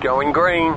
Going green.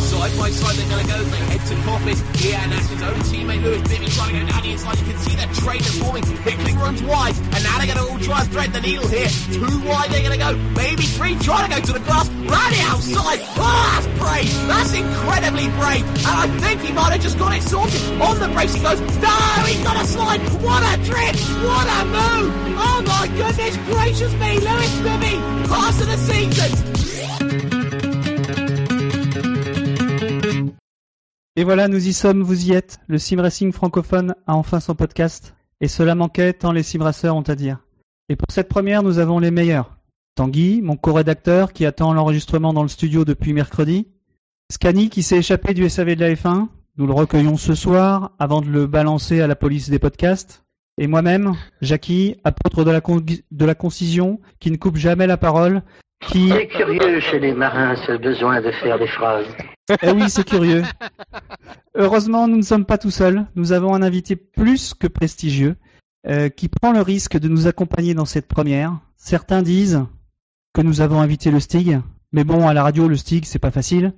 So side, they're gonna go, They head to corpus, yeah, that's own teammate Lewis Bibby trying to go down the inside. You can see that trainers forming. Hickling runs wide, and now they're gonna all try and thread the needle here. Two wide, they're gonna go. Maybe three, trying to go to the glass. Right outside. Oh, that's brave. That's incredibly brave. And I think he might have just got it sorted. On the brace, he goes. No, he's got a slide. What a drift. What a move. Oh my goodness gracious me, Lewis Bibby. Pass of the season. Et voilà, nous y sommes, vous y êtes. Le sim racing francophone a enfin son podcast. Et cela manquait tant les sim racers ont à dire. Et pour cette première, nous avons les meilleurs. Tanguy, mon co-rédacteur qui attend l'enregistrement dans le studio depuis mercredi. Scani qui s'est échappé du SAV de la F1. Nous le recueillons ce soir avant de le balancer à la police des podcasts. Et moi-même, Jackie, apôtre de la concision, qui ne coupe jamais la parole, qui... C'est curieux chez les marins ce besoin de faire des phrases. Eh oui, c'est curieux. Heureusement, nous ne sommes pas tout seuls. Nous avons un invité plus que prestigieux euh, qui prend le risque de nous accompagner dans cette première. Certains disent que nous avons invité le Stig, mais bon, à la radio, le Stig, c'est pas facile.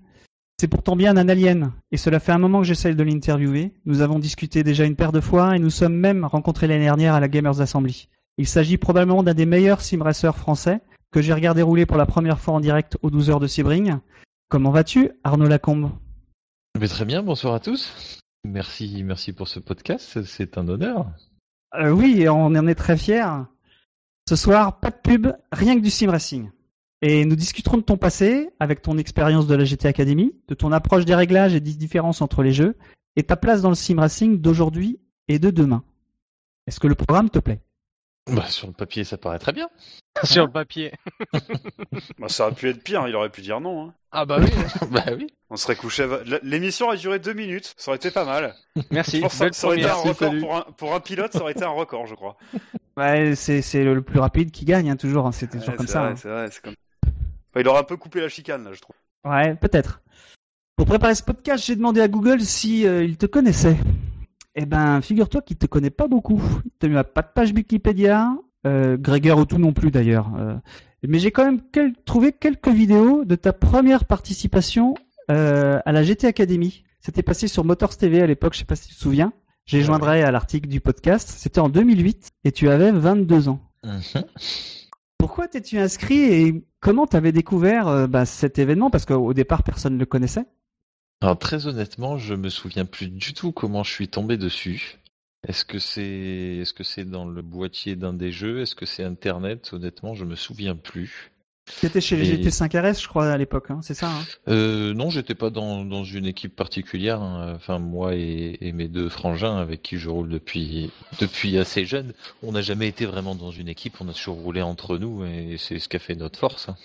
C'est pourtant bien un alien, et cela fait un moment que j'essaie de l'interviewer. Nous avons discuté déjà une paire de fois, et nous sommes même rencontrés l'année dernière à la Gamers Assembly. Il s'agit probablement d'un des meilleurs simracers français que j'ai regardé rouler pour la première fois en direct aux 12 heures de Sebring. Comment vas-tu, Arnaud Lacombe? Mais très bien, bonsoir à tous. Merci, merci pour ce podcast, c'est un honneur. Euh, Oui, on en est très fiers. Ce soir, pas de pub, rien que du sim racing. Et nous discuterons de ton passé, avec ton expérience de la GT Academy, de ton approche des réglages et des différences entre les jeux, et ta place dans le sim racing d'aujourd'hui et de demain. Est-ce que le programme te plaît? Bah, sur le papier, ça paraît très bien. Sur le papier. Bah, ça aurait pu être pire, il aurait pu dire non. hein. Ah bah oui. bah oui. On serait couché. à- L'émission a duré deux minutes, ça aurait été pas mal. Merci. Je pense que ça, Belle ça aurait été un première. record pour un, pour un pilote, ça aurait été un record, je crois. Ouais, c'est c'est le plus rapide qui gagne, hein, toujours. hein, C'était toujours Ouais, comme c'est ça. vrai, hein. c'est vrai, c'est comme. Enfin, il aurait un peu coupé la chicane là, je trouve. Ouais, peut-être. Pour préparer ce podcast, j'ai demandé à Google si euh, il te connaissait. Eh ben, figure-toi qu'il te connaît pas beaucoup. Il n'a pas de page Wikipédia, euh, Gregor ou tout non plus d'ailleurs. Euh, mais j'ai quand même quel- trouvé quelques vidéos de ta première participation euh, à la GT Academy. C'était passé sur Motors TV à l'époque, je sais pas si tu te souviens. J'ai joindrai à l'article du podcast. C'était en 2008 et tu avais 22 ans. Mhm. Pourquoi t'es-tu inscrit et comment t'avais découvert euh, bah, cet événement? Parce qu'au départ, personne ne le connaissait. Alors très honnêtement, je me souviens plus du tout comment je suis tombé dessus. Est-ce que c'est, est-ce que c'est dans le boîtier d'un des jeux? Est-ce que c'est Internet? Honnêtement, je me souviens plus. T'étais chez les Et- GT5 RS, je crois, à l'époque, hein, c'est ça hein? Euh, non, j'étais pas dans, dans une équipe particulière. hein. Enfin, moi et, et mes deux frangins avec qui je roule depuis depuis assez jeune, on n'a jamais été vraiment dans une équipe. On a toujours roulé entre nous et c'est ce qui a fait notre force. hein.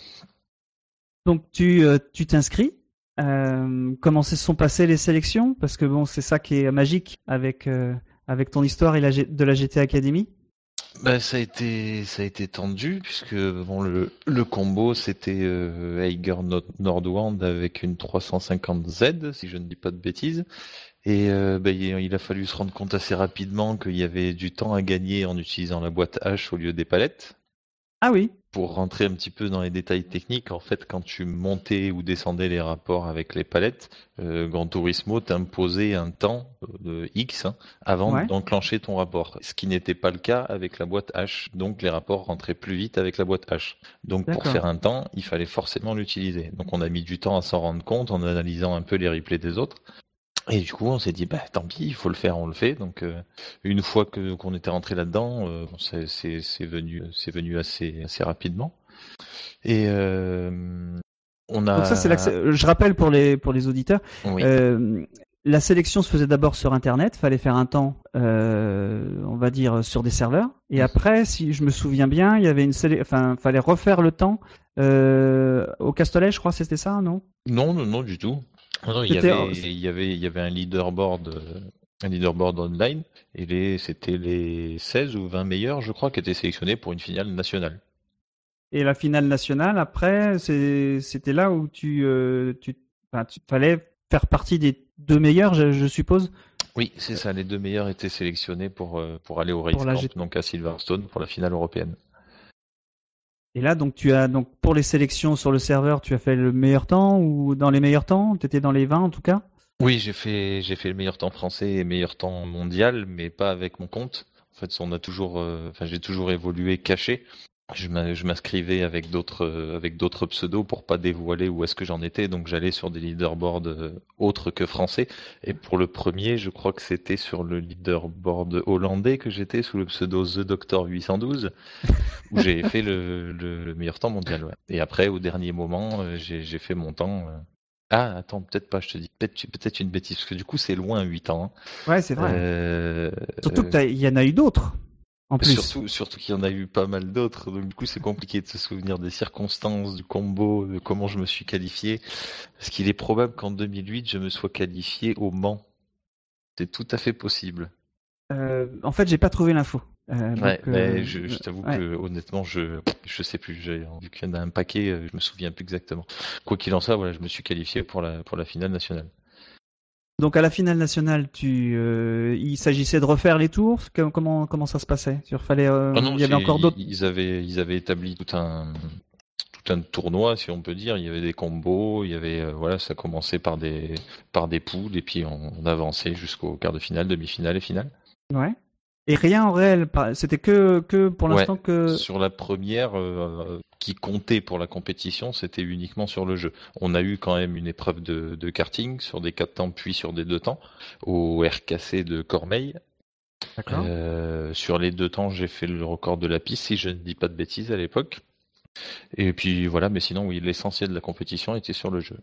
Donc tu euh, tu t'inscris? Euh, comment se sont passées les sélections? Parce que bon, c'est ça qui est magique avec euh, avec ton histoire et de la GT Academy. Bah, ça a été ça a été tendu puisque bon le le combo c'était euh, Eiger Nord- Nordwand avec une 350Z si je ne dis pas de bêtises et euh, bah, il a fallu se rendre compte assez rapidement qu'il y avait du temps à gagner en utilisant la boîte H au lieu des palettes. Ah oui. Pour rentrer un petit peu dans les détails techniques, en fait, quand tu montais ou descendais les rapports avec les palettes, euh, Gran Turismo t'imposait un temps euh, de X hein, avant Ouais. d'enclencher ton rapport, ce qui n'était pas le cas avec la boîte H. Donc les rapports rentraient plus vite avec la boîte H. Donc pour faire un temps, il fallait forcément l'utiliser. Donc on a mis du temps à s'en rendre compte en analysant un peu les replays des autres. Et du coup, on s'est dit, bah tant pis, il faut le faire, on le fait. Donc, euh, une fois que qu'on était rentré là-dedans, euh, bon, c'est c'est c'est venu c'est venu assez assez rapidement. Et euh, on a. Donc ça c'est l'accès- Je rappelle pour les pour les auditeurs. Oui. Euh, la sélection se faisait d'abord sur Internet, fallait faire un temps, on va dire, sur des serveurs. Et après, si je me souviens bien, il y avait une sélec- enfin, fallait refaire le temps au Castellet, je crois, c'était ça, non? Non, non, non, du tout. Non, il y avait il y avait il y avait un leaderboard euh, un leaderboard online et les c'était les 16 ou 20 meilleurs, je crois, qui étaient sélectionnés pour une finale nationale. Et la finale nationale, après, c'est- c'était là où tu, euh, tu enfin, tu fallait faire partie des deux meilleurs, je, je suppose? Oui, c'est ça. Les deux meilleurs étaient sélectionnés pour, euh, pour aller au Race Camp, G- donc à Silverstone, pour la finale européenne. Et là, donc, tu as donc pour les sélections sur le serveur, tu as fait le meilleur temps ou dans les meilleurs temps? Tu étais dans les 20 en tout cas? Oui, j'ai fait, j'ai fait le meilleur temps français et meilleur temps mondial, mais pas avec mon compte. En fait, on a toujours, euh, enfin, j'ai toujours évolué caché. Je m'inscrivais avec d'autres, euh, avec d'autres pseudos pour pas dévoiler où est-ce que j'en étais. Donc, j'allais sur des leaderboards euh, autres que français. Et pour le premier, je crois que c'était sur le leaderboard hollandais que j'étais sous le pseudo The Doctor 812, où j'ai fait le, le, le meilleur temps mondial. Ouais. Et après, au dernier moment, euh, j'ai fait mon temps. ah, attends, peut-être pas, je te dis peut-être une bêtise, parce que du coup, c'est loin 8 ans. hein. Ouais, c'est vrai. Euh, Surtout qu'il y en a eu d'autres. En plus. Surtout, surtout qu'il y en a eu pas mal d'autres, donc du coup, c'est compliqué de se souvenir des circonstances, du combo, de comment je me suis qualifié. Parce qu'il est probable qu'en 2008, je me sois qualifié au Mans. C'est tout à fait possible. Euh, en fait, j'ai pas trouvé l'info. Euh, Ouais, donc, mais euh, je, je t'avoue ouais. que honnêtement, je je sais plus. Vu qu'il y en a un paquet, je me souviens plus exactement. Quoi qu'il en soit, voilà, je me suis qualifié pour la pour la finale nationale. Donc à la finale nationale, tu, euh, il s'agissait de refaire les tours? Com- Comment comment ça se passait? Il fallait, euh, Ah non, il y avait encore d'autres. Ils avaient, ils avaient établi tout un, tout un tournoi, si on peut dire. Il y avait des combos, il y avait, euh, voilà, ça commençait par des, par des poules, et puis on, on avançait jusqu'au quart de finale, demi-finale et finale. Ouais. Et rien en réel. C'était que que pour Ouais. l'instant que. Sur la première, qui comptait pour la compétition, c'était uniquement sur le jeu. On a eu quand même une épreuve de, de karting sur des quatre temps, puis sur des deux temps, au RKC de Cormeil. Euh, sur les deux temps, j'ai fait le record de la piste, si je ne dis pas de bêtises à l'époque. Et puis voilà, mais sinon, oui, l'essentiel de la compétition était sur le jeu.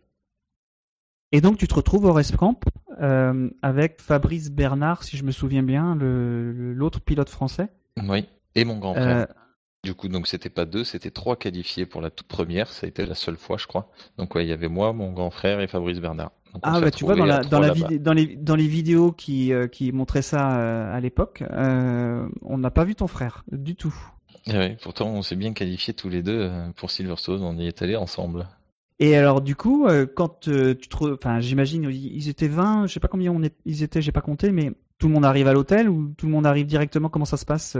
Et donc tu te retrouves au Race Camp euh, avec Fabrice Bernard, si je me souviens bien, le le- l'autre pilote français. Oui, et mon grand frère. Euh, Du coup, donc c'était pas deux, c'était trois qualifiés pour la toute première. Ça a été la seule fois, je crois. Donc ouais, il y avait moi, mon grand frère et Fabrice Bernard. Donc, Ah bah tu vois dans retrouvés à la dans trois la là-bas. vid- dans les dans les vidéos qui euh, qui montraient ça euh, à l'époque, euh, on n'a pas vu ton frère du tout. Et ouais, pourtant, on s'est bien qualifiés tous les deux pour Silverstone. On y est allés ensemble. Et alors du coup, quand tu re- enfin j'imagine ils ils étaient 20, je sais pas combien on est, ils étaient, j'ai pas compté, mais tout le monde arrive à l'hôtel ou tout le monde arrive directement? Comment ça se passe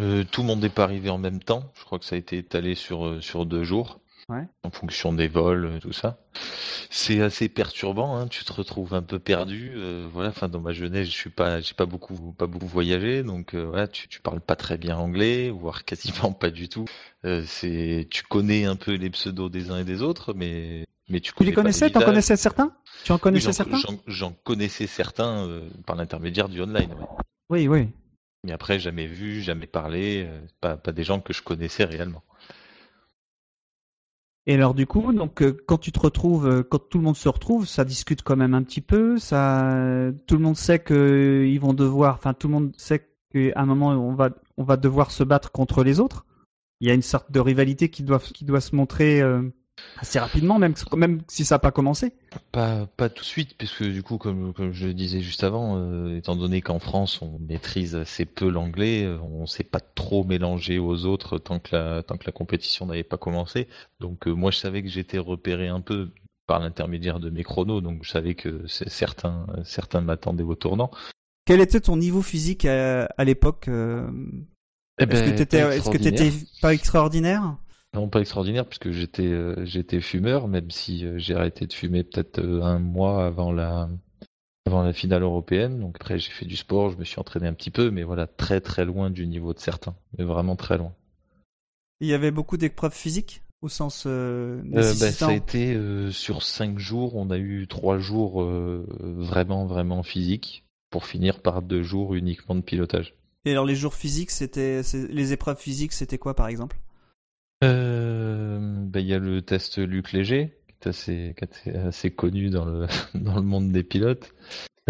euh tout le monde n'est pas arrivé en même temps. Je crois que ça a été étalé sur, euh, sur deux jours. Ouais. En fonction des vols, euh, tout ça. C'est assez perturbant, hein. Tu te retrouves un peu perdu. euh, voilà, enfin, dans ma jeunesse, je suis pas, j'ai pas beaucoup, pas beaucoup voyagé. Donc, euh, voilà, tu, tu parles pas très bien anglais, voire quasiment pas du tout. C'est, tu connais un peu les pseudos des uns et des autres, mais, mais tu Tu les connaissais? T'en connaissais certains? Tu en connaissais certains? j'en- J'en connaissais certains euh, par l'intermédiaire du online. ouais. Oui, oui. Mais après, jamais vu, jamais parlé, euh, pas, des gens que je connaissais réellement. Et alors du coup, donc euh, quand tu te retrouves, euh, quand tout le monde se retrouve, ça discute quand même un petit peu. Ça, tout le monde sait que euh, ils vont devoir, enfin tout le monde sait qu'à un moment on va, on va devoir se battre contre les autres. Il y a une sorte de rivalité qui doit, qui doit se montrer assez rapidement, même, même si ça n'a pas commencé. Pas, pas tout de suite, puisque du coup, comme, comme je le disais juste avant, euh, étant donné qu'en France on maîtrise assez peu l'anglais, euh, on s'est pas trop mélangé aux autres tant que la, tant que la compétition n'avait pas commencé. Donc euh, moi je savais que j'étais repéré un peu par l'intermédiaire de mes chronos, donc je savais que certains, certains m'attendaient au tournant. Quel était ton niveau physique à, à l'époque euh, Eh Est-ce que ben, est-ce que extraordinaire. t'étais pas extraordinaire? Non, pas extraordinaire, puisque j'étais euh, j'étais fumeur, même si euh, j'ai arrêté de fumer peut-être euh, un mois avant la avant la finale européenne. Donc après, j'ai fait du sport, je me suis entraîné un petit peu, mais voilà, très très loin du niveau de certains, mais vraiment très loin. Il y avait beaucoup d'épreuves physiques au sens bah, nécessitant. ça a été sur cinq jours, on a eu trois jours vraiment vraiment physiques, pour finir par deux jours uniquement de pilotage. Et alors les jours physiques, c'était les épreuves physiques, c'était quoi par exemple? Euh, bah, il y a le test Luc Léger, qui est assez, qui est assez connu dans le, dans le monde des pilotes.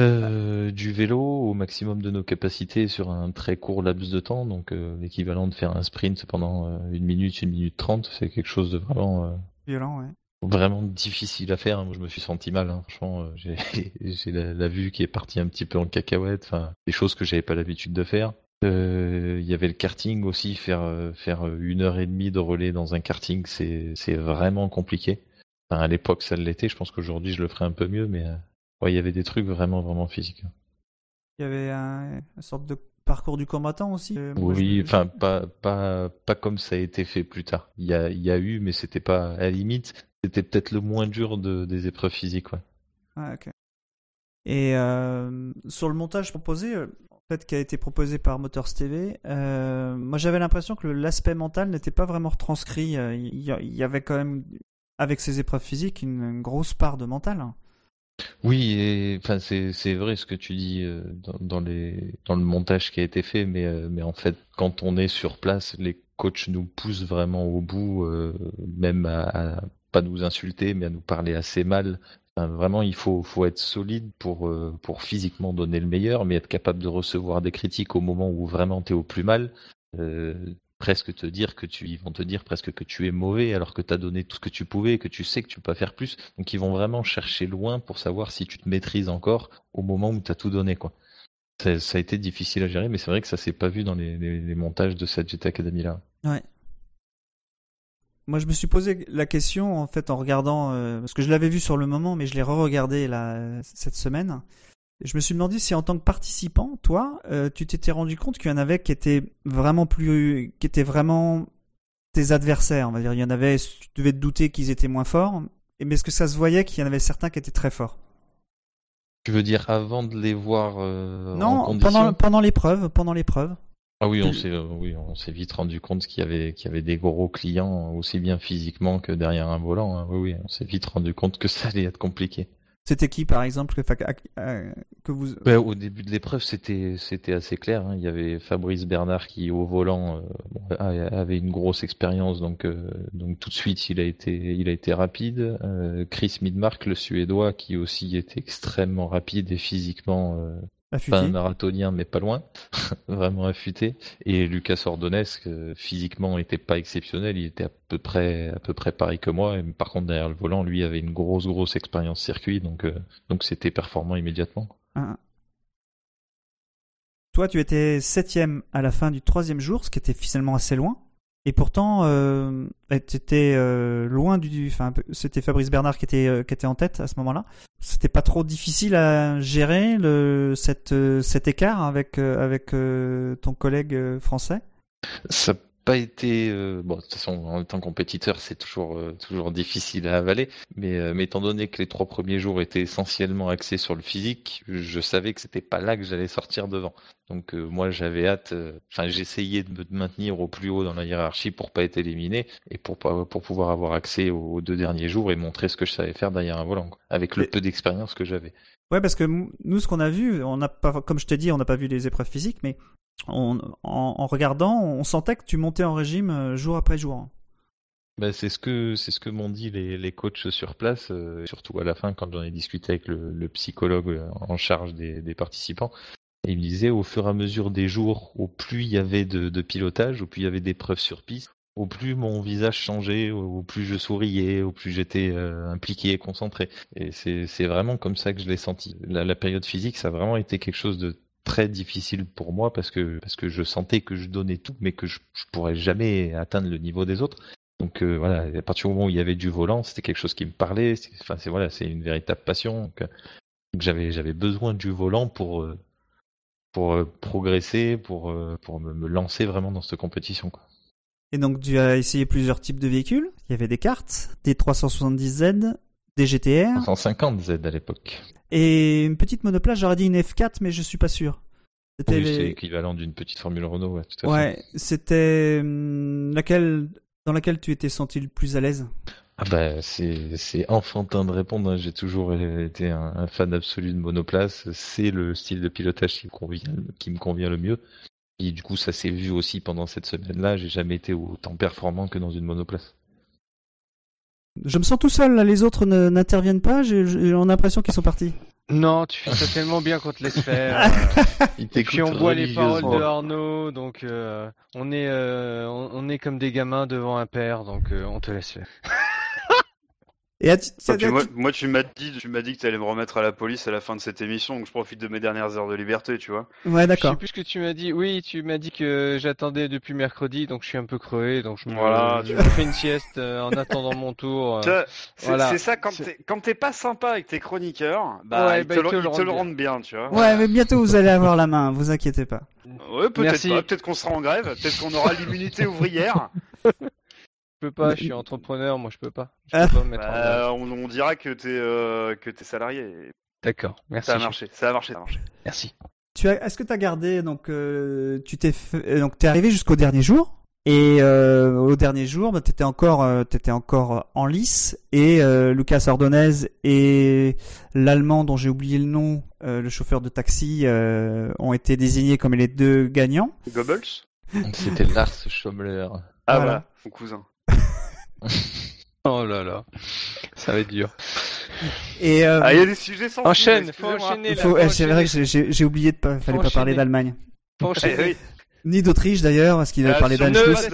Euh, du vélo au maximum de nos capacités sur un très court laps de temps, donc euh, l'équivalent de faire un sprint pendant euh, une minute, une minute trente, c'est quelque chose de vraiment, Violent, ouais. vraiment difficile à faire. hein. Moi, je me suis senti mal, hein. franchement, j'ai, j'ai la, la vue qui est partie un petit peu en cacahuète, enfin, des choses que j'avais pas l'habitude de faire. Euh, Il y avait le karting aussi, faire euh, faire une heure et demie de relais dans un karting, c'est vraiment compliqué. Enfin, à l'époque, ça l'était. Je pense qu'aujourd'hui, je le ferais un peu mieux, mais euh, ouais, il y avait des trucs vraiment, vraiment physiques. Il y avait un, une sorte de parcours du combattant aussi. euh, Oui, je- enfin, pas, pas, pas comme ça a été fait plus tard. Il y a, y a eu, mais c'était pas, à la limite, c'était peut-être le moins dur de, des épreuves physiques, ouais. Ah, ok. Et euh, sur le montage proposé, euh, en fait, qui a été proposé par Motors TV, euh, moi j'avais l'impression que l'aspect mental n'était pas vraiment retranscrit. Euh, Il y, avait quand même, avec ces épreuves physiques, une, grosse part de mental. Oui, et enfin c'est vrai ce que tu dis euh, dans, le montage qui a été fait, mais en fait quand on est sur place, les coachs nous poussent vraiment au bout, même à, à pas nous insulter, mais à nous parler assez mal. Enfin, vraiment, il faut être solide pour euh, pour physiquement donner le meilleur, mais être capable de recevoir des critiques au moment où vraiment t'es au plus mal. Euh, presque te dire que tu, ils vont te dire presque que tu es mauvais alors que tu as donné tout ce que tu pouvais et que tu sais que tu peux pas faire plus. Donc ils vont vraiment chercher loin pour savoir si tu te maîtrises encore au moment où tu as tout donné quoi. Ça, a été difficile à gérer, mais c'est vrai que ça s'est pas vu dans les montages de cette GT Academy là. Ouais. Moi, je me suis posé la question en fait en regardant euh, parce que je l'avais vu sur le moment, mais je l'ai re-regardé là cette semaine. Je me suis demandé si en tant que participant, toi, euh, tu t'étais rendu compte qu'il y en avait qui étaient vraiment plus, qui étaient vraiment tes adversaires. On va dire, il y en avait, tu devais te douter qu'ils étaient moins forts. Et mais est-ce que ça se voyait qu'il y en avait certains qui étaient très forts? Tu veux dire avant de les voir euh, en Non, condition? pendant pendant l'épreuve, pendant l'épreuve. Ah oui, on Tu- s'est euh, oui, on s'est vite rendu compte qu'il y avait qu'il y avait des gros clients aussi bien physiquement que derrière un volant. hein. Oui, oui, on s'est vite rendu compte que ça allait être compliqué. C'était qui, par exemple, que, euh, que vous Ben, au début de l'épreuve, c'était c'était assez clair. hein. Il y avait Fabrice Bernard qui, au volant, euh, avait une grosse expérience, donc euh, donc tout de suite, il a été il a été rapide. Euh, Chris Midmark, le Suédois, qui aussi était extrêmement rapide et physiquement pas un marathonien, mais pas loin, vraiment affûté. Et Lucas Ordonez, que physiquement était pas exceptionnel, il était à peu près à peu près pareil que moi. Et par contre, derrière le volant, lui avait une grosse grosse expérience circuit, donc euh, donc c'était performant immédiatement. Un. Toi, tu étais septième à la fin du troisième jour, ce qui était finalement assez loin. Et pourtant, euh, tu étais euh, loin du. Enfin, c'était Fabrice Bernard qui était euh, qui était en tête à ce moment-là. C'était pas trop difficile à gérer le cette euh, cet écart avec euh, avec euh, ton collègue français? Pas été euh, bon. De toute façon, en tant que compétiteur, c'est toujours euh, toujours difficile à avaler. Mais, euh, mais étant donné que les trois premiers jours étaient essentiellement axés sur le physique, je savais que c'était pas là que j'allais sortir devant. Donc moi, j'avais hâte. Enfin, j'essayais de me maintenir au plus haut dans la hiérarchie pour pas être éliminé et pour pas pour pouvoir avoir accès aux, aux deux derniers jours et montrer ce que je savais faire derrière un volant, quoi, avec le Et- peu d'expérience que j'avais. Ouais, parce que nous, ce qu'on a vu, on n'a pas, comme je t'ai dit, on n'a pas vu les épreuves physiques, mais en, regardant, on sentait que tu montais en régime euh, jour après jour. Bah, c'est ce que m'ont dit les, coachs sur place, euh, surtout à la fin quand j'en ai discuté avec le, psychologue euh, en charge des, participants. Il me disait au fur et à mesure des jours, au plus il y avait de, pilotage, au plus il y avait d'épreuves sur piste, au plus mon visage changeait, au plus je souriais, au plus j'étais impliqué et concentré. Et c'est vraiment comme ça que je l'ai senti. La période physique, ça a vraiment été quelque chose de très difficile pour moi parce que parce que je sentais que je donnais tout, mais que je, je pourrais jamais atteindre le niveau des autres. Donc euh, voilà, à partir du moment où il y avait du volant, c'était quelque chose qui me parlait. Enfin, c'est voilà, c'est une véritable passion. Donc, euh, j'avais j'avais besoin du volant pour euh, pour progresser, pour pour me, me lancer vraiment dans cette compétition. Quoi. Et donc, tu as essayé plusieurs types de véhicules. Il y avait des cartes, des 370Z, des GTR 150 Z à l'époque. et une petite monoplace. J'aurais dit une F4, mais je suis pas sûr. C'était Oui, les- c'est l'équivalent d'une petite Formule Renault, ouais, tout à fait. Ouais, c'était hum, laquelle dans laquelle tu étais senti le plus à l'aise? Ah bah c'est c'est enfantin de répondre. hein. J'ai toujours été un, un fan absolu de monoplace. C'est le style de pilotage qui me convient, qui me convient le mieux. Et du coup, ça s'est vu aussi pendant cette semaine-là. J'ai jamais été autant performant que dans une monoplace. Je me sens tout seul. Là, les autres ne- n'interviennent pas. J'ai l'impression qu'ils sont partis. Non, tu fais ça tellement bien qu'on te laisse faire. Il Et puis on voit les paroles de. Arnaud, donc euh, on est euh, on, on est comme des gamins devant un père, donc euh, on te laisse faire. Et puis moi, moi, tu m'as dit, tu m'as dit que tu allais me remettre à la police à la fin de cette émission, donc je profite de mes dernières heures de liberté, tu vois. Ouais, Je d'accord. sais plus ce que tu m'as dit. Oui, tu m'as dit que j'attendais depuis mercredi, donc je suis un peu crevé, donc je me, Voilà, je me fais une sieste euh, en attendant mon tour. euh. C'est voilà. ça, quand t'es quand t'es pas sympa avec tes chroniqueurs, bah, Ouais, ils, bah, te ils le, te le ils te rendent le rendent bien, tu vois. Ouais, mais bientôt vous allez avoir la main, vous inquiétez pas. Ouais, peut-être pas, peut-être qu'on sera en grève, peut-être qu'on aura l'immunité ouvrière. Je peux pas, Mais- je suis entrepreneur, moi je peux pas. Je Ah. peux pas me mettre en grève. Bah, on, on dira que t'es euh, que t'es salarié. D'accord, merci. Ça a marché, ça a marché, ça a marché. Merci. Tu as, est-ce que tu as gardé donc euh, tu t'es fait- euh, donc t'es arrivé jusqu'au dernier jour et euh, au dernier jour bah, t'étais encore euh, t'étais encore en lice et euh, Lucas Ordonez et l'allemand dont j'ai oublié le nom euh, le chauffeur de taxi euh, ont été désignés comme les deux gagnants. Goebbels? C'était Lars Schomler. Ah Voilà. mon cousin. Oh là là, ça va être dur. Et euh, Ah, il y a des sujets sans Enchaîne, faut enchaîner faut- euh, c'est vrai que j'ai- oublié de pas fallait pas parler d'Allemagne Eh oui. ni d'Autriche d'ailleurs parce qu'il avait Ah, parlé surtout d'Anschluss.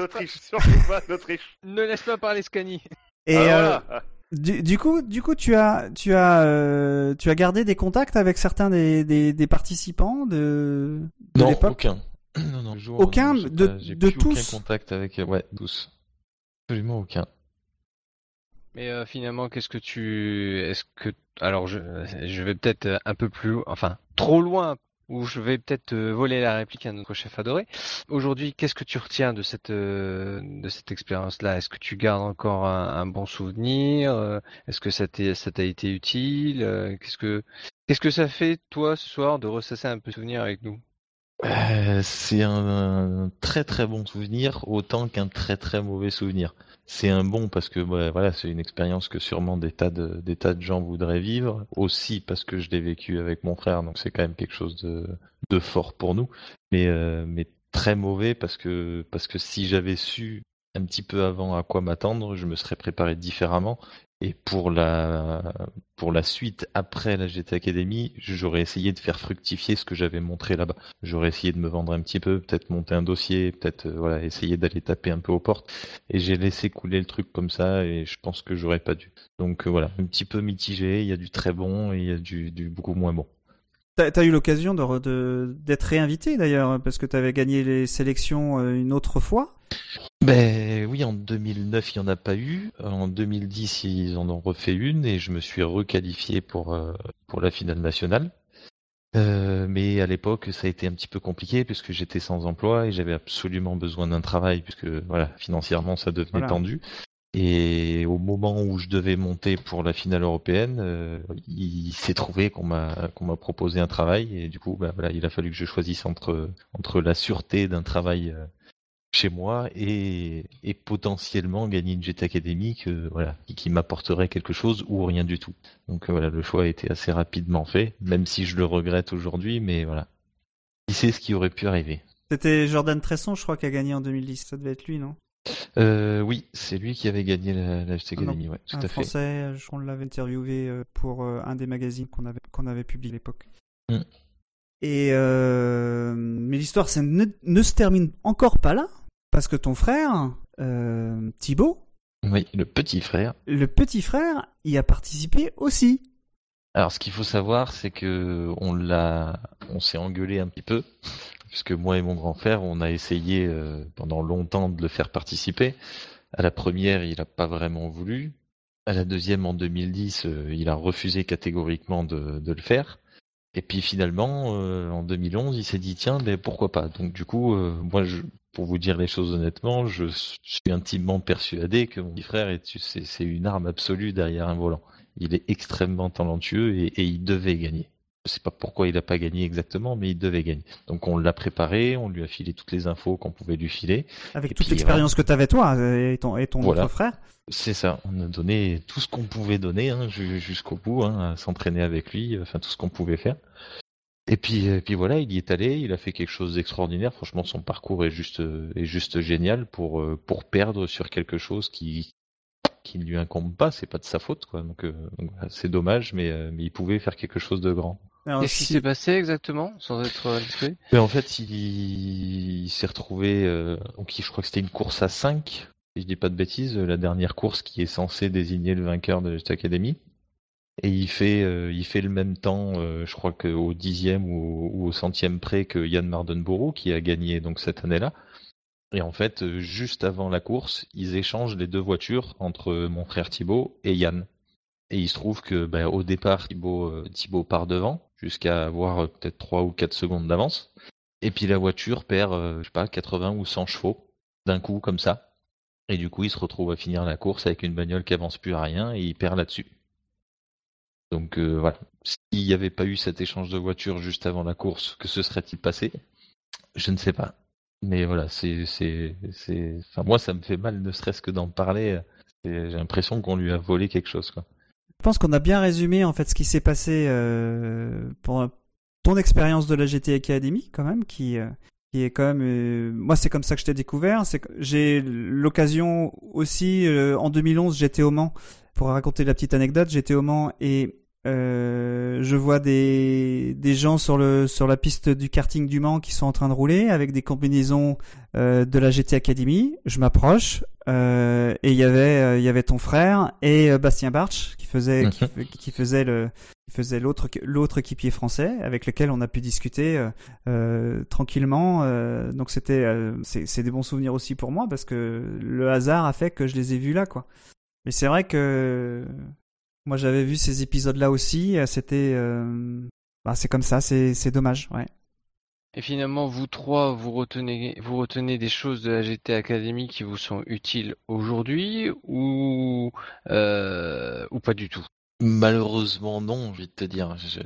pas d'Autriche. Ne laisse pas parler Scani. Et Ah, euh, voilà. Du, du coup, du coup, tu as, tu as, euh, tu as gardé des contacts avec certains des, des, des participants de, de Non, aucun. Non, non, jour, Aucun de- pas, de tous aucun contact avec. euh, Ouais, tous. Absolument aucun. Mais euh, finalement, qu'est-ce que tu, est-ce que, alors je, je vais peut-être euh, un peu plus, enfin trop loin, ou je vais peut-être euh, voler la réplique à notre chef adoré. Aujourd'hui, qu'est-ce que tu retiens de cette, euh, de cette expérience-là? Est-ce que tu gardes encore un, bon souvenir? Est-ce que ça t'a été utile? Qu'est-ce que, que ça fait toi ce soir de ressasser un peu de souvenirs avec nous? Euh, c'est un, très très bon souvenir, autant qu'un très très mauvais souvenir. C'est un bon parce que voilà, c'est une expérience que sûrement des tas de des tas de gens voudraient vivre. Aussi parce que je l'ai vécu avec mon frère, donc c'est quand même quelque chose de de fort pour nous. Mais euh, mais très mauvais parce que parce que si j'avais su un petit peu avant à quoi m'attendre, je me serais préparé différemment. Et pour la pour la suite après la GT Academy, j'aurais essayé de faire fructifier ce que j'avais montré là-bas. J'aurais essayé de me vendre un petit peu, peut-être monter un dossier, peut-être euh, voilà essayer d'aller taper un peu aux portes. Et j'ai laissé couler le truc comme ça et je pense que j'aurais pas dû. Donc euh, voilà, un petit peu mitigé. Il y a du très bon et il y a du, beaucoup moins bon. T'as as eu l'occasion d'être réinvité d'ailleurs parce que tu avais gagné les sélections euh, une autre fois. Ben oui, en 2009 il y en a pas eu. En 2010 ils en ont refait une et je me suis requalifié pour euh, pour la finale nationale. Euh, mais à l'époque, ça a été un petit peu compliqué puisque j'étais sans emploi et j'avais absolument besoin d'un travail puisque voilà, financièrement ça devenait Voilà. tendu. Et au moment où je devais monter pour la finale européenne, euh, il s'est trouvé qu'on m'a qu'on m'a proposé un travail et du coup, bah, voilà, il a fallu que je choisisse entre entre la sûreté d'un travail euh, chez moi et, et potentiellement gagner une GT Academy que, voilà, qui, qui m'apporterait quelque chose ou rien du tout. Donc euh, voilà, le choix a été assez rapidement fait, même si je le regrette aujourd'hui, mais voilà. Qui sait ce qui aurait pu arriver C'était Jordan Tresson, je crois, qui a gagné en 2010. Ça devait être lui, non? Euh, Oui, c'est lui qui avait gagné la, la Ah Academy, ouais, tout Un à fait. Français, je- on l'avait interviewé euh, pour euh, un des magazines qu'on avait qu'on avait publié à l'époque. Mm. Et euh, mais l'histoire, ça ne, ne se termine encore pas là, parce que ton frère euh, Thibaut, Oui, le petit frère. le petit frère, y a participé aussi. Alors, ce qu'il faut savoir, c'est que on l'a, on s'est engueulé un petit peu, puisque moi et mon grand frère, on a essayé euh, pendant longtemps de le faire participer. À la première, il n'a pas vraiment voulu. À la deuxième, en 2010, euh, il a refusé catégoriquement de, de le faire. Et puis finalement, euh, en 2011, il s'est dit tiens, mais pourquoi pas? Donc du coup, euh, moi, je, pour vous dire les choses honnêtement, je suis intimement persuadé que mon petit frère est, c'est, une arme absolue derrière un volant. Il est extrêmement talentueux et, et il devait gagner. Je sais pas pourquoi il n'a pas gagné exactement, mais il devait gagner. Donc on l'a préparé, on lui a filé toutes les infos qu'on pouvait lui filer. Avec Et toute l'expérience que tu avais toi euh, et ton, et ton Voilà. autre frère. C'est ça, on a donné tout ce qu'on pouvait donner hein, ju- jusqu'au bout, hein, à s'entraîner avec lui, enfin tout ce qu'on pouvait faire. Et puis, et puis voilà, il y est allé, il a fait quelque chose d'extraordinaire. Franchement, son parcours est juste, euh, est juste génial pour euh, pour perdre sur quelque chose qui qui ne lui incombe pas. C'est pas de sa faute, quoi. Donc, euh, c'est dommage, mais euh, mais il pouvait faire quelque chose de grand. Alors, Qu'est-ce qui si- s'est passé exactement, sans être Mais en fait, il, il s'est retrouvé, euh, donc je crois que c'était une course à 5, si je dis pas de bêtises, la dernière course qui est censée désigner le vainqueur de cette académie. Et il fait, euh, il fait le même temps, euh, je crois qu'au dixième ou, au- centième près que Yann Mardenborough, qui a gagné donc cette année-là. Et en fait, euh, juste avant la course, ils échangent les deux voitures entre mon frère Thibaut et Yann. Et il se trouve que ben, au départ, Thibaut, Thibaut part devant, jusqu'à avoir peut-être 3 ou 4 secondes d'avance. Et puis la voiture perd, je sais pas, 80 ou 100 chevaux d'un coup comme ça. Et du coup, il se retrouve à finir la course avec une bagnole qui avance plus à rien et il perd là-dessus. Donc euh, voilà. S'il n'y avait pas eu cet échange de voitures juste avant la course, que se serait-il passé? Je ne sais pas. Mais voilà, c'est, c'est, c'est. Enfin, moi, ça me fait mal, ne serait-ce que d'en parler. J'ai l'impression qu'on lui a volé quelque chose, quoi. Je pense qu'on a bien résumé en fait ce qui s'est passé euh, pour ton expérience de la GT Academy quand même, qui, euh, qui est quand même. euh, moi, c'est comme ça que je t'ai découvert. C'est j'ai l'occasion aussi euh, en 2011, j'étais au Mans. Pour raconter la petite anecdote, j'étais au Mans et euh, je vois des des gens sur le sur la piste du karting du Mans qui sont en train de rouler avec des combinaisons euh, de la GT Academy. Je m'approche euh, et il y avait euh, il y avait ton frère et euh, Bastien Bartsch qui faisait qui, qui faisait le qui faisait l'autre l'autre équipier français avec lequel on a pu discuter tranquillement. euh, donc c'était euh, c'est c'est des bons souvenirs aussi pour moi parce que le hasard a fait que je les ai vus là quoi. Mais c'est vrai que moi j'avais vu ces épisodes là aussi. C'était euh, bah, c'est comme ça. C'est c'est dommage. Ouais. Et finalement, vous trois, vous retenez, vous retenez des choses de la GT Academy qui vous sont utiles aujourd'hui ou euh, ou pas du tout? Malheureusement, non, j'ai envie te dire. Je,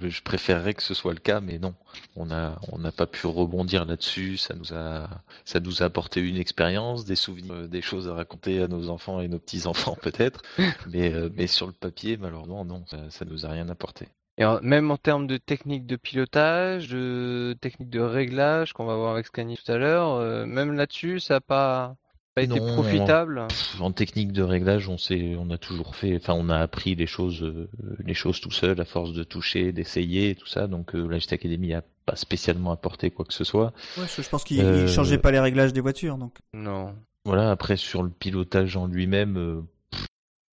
je, je préférerais que ce soit le cas, mais non. On n'a pas pu rebondir là-dessus. Ça nous a, apporté une expérience, des souvenirs, euh, des choses à raconter à nos enfants et nos petits-enfants peut-être. mais, euh, mais sur le papier, malheureusement, non, ça, ça nous a rien apporté. Et même en termes de technique de pilotage, de technique de réglage qu'on va voir avec Scani tout à l'heure, euh, même là-dessus, ça n'a pas, pas été Non, profitable. Pff, En technique de réglage, on sait, on a toujours fait, enfin, on a appris les choses, euh, les choses tout seul à force de toucher, d'essayer, tout ça. Donc, euh, la GT Academy a pas spécialement apporté quoi que ce soit. Ouais, je pense qu'il Euh, il changeait pas les réglages des voitures donc. Non. Voilà, après sur le pilotage en lui-même, euh,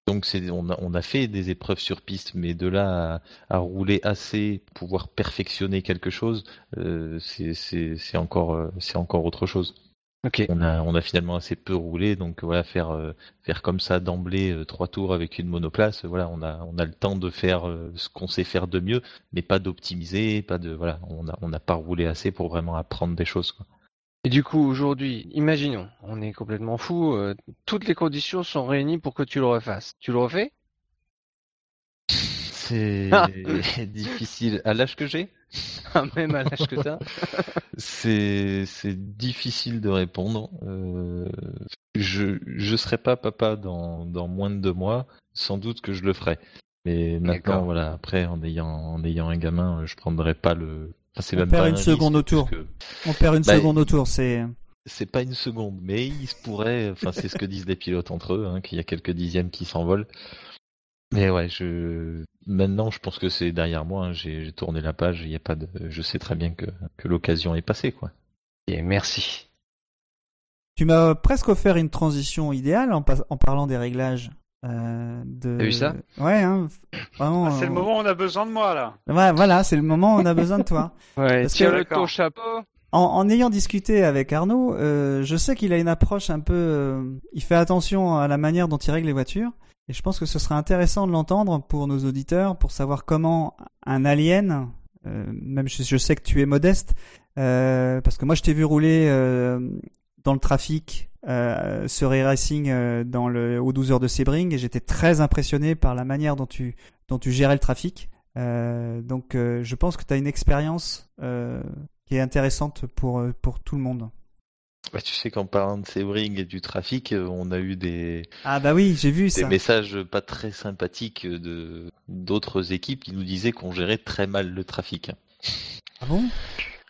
donc c'est on a, on a fait des épreuves sur piste, mais de là à, à rouler assez, pour pouvoir perfectionner quelque chose, euh, c'est c'est c'est encore c'est encore autre chose. On a on a finalement assez peu roulé, donc voilà faire euh, faire comme ça d'emblée euh, trois tours avec une monoplace, voilà on a on a le temps de faire euh, ce qu'on sait faire de mieux, mais pas d'optimiser, pas de voilà on a on n'a pas roulé assez pour vraiment apprendre des choses. Quoi. Et du coup, aujourd'hui, imaginons, on est complètement fou, euh, toutes les conditions sont réunies pour que tu le refasses. Tu le refais? C'est difficile à l'âge que j'ai? Même à l'âge que t'as C'est c'est difficile de répondre. Euh, je je serai pas papa dans dans moins de deux mois. Sans doute que je le ferai. Mais maintenant D'accord. voilà après en ayant en ayant un gamin, euh, je prendrai pas le. Enfin, c'est On même perd pas une un seconde risque, au tour. puisque On perd une seconde au tour. C'est C'est pas une seconde, mais il se pourrait. Enfin c'est ce que disent les pilotes entre eux, hein, qu'il y a quelques dixièmes qui s'envolent. Mais ouais, je maintenant je pense que c'est derrière moi. hein, J'ai tourné la page. Il y a pas de. Je sais très bien que que l'occasion est passée quoi. Et merci. Tu m'as presque offert une transition idéale en, pas- en parlant des réglages. Euh, de... T'as vu ça? Ouais, hein, vraiment, Ah, c'est le euh, moment où on a besoin de moi là. Ouais, voilà, c'est le moment où on a besoin de toi. Ouais, Parce tiens que- le ton chapeau. En, en ayant discuté avec Arnaud, euh, je sais qu'il a une approche un peu. euh, il fait attention à la manière dont il règle les voitures. Et je pense que ce serait intéressant de l'entendre pour nos auditeurs, pour savoir comment un alien, euh, même je, je sais que tu es modeste, euh, parce que moi je t'ai vu rouler euh, dans le trafic euh, sur e-racing euh, dans le, aux 12 heures de Sebring et j'étais très impressionné par la manière dont tu, dont tu gérais le trafic. Donc je pense que tu as une expérience qui est intéressante pour, pour tout le monde. Bah, tu sais qu'en parlant de Sebring et du trafic, euh, on a eu des, Ah bah oui, j'ai vu des ça. messages pas très sympathiques de d'autres équipes qui nous disaient qu'on gérait très mal le trafic. Ah bon?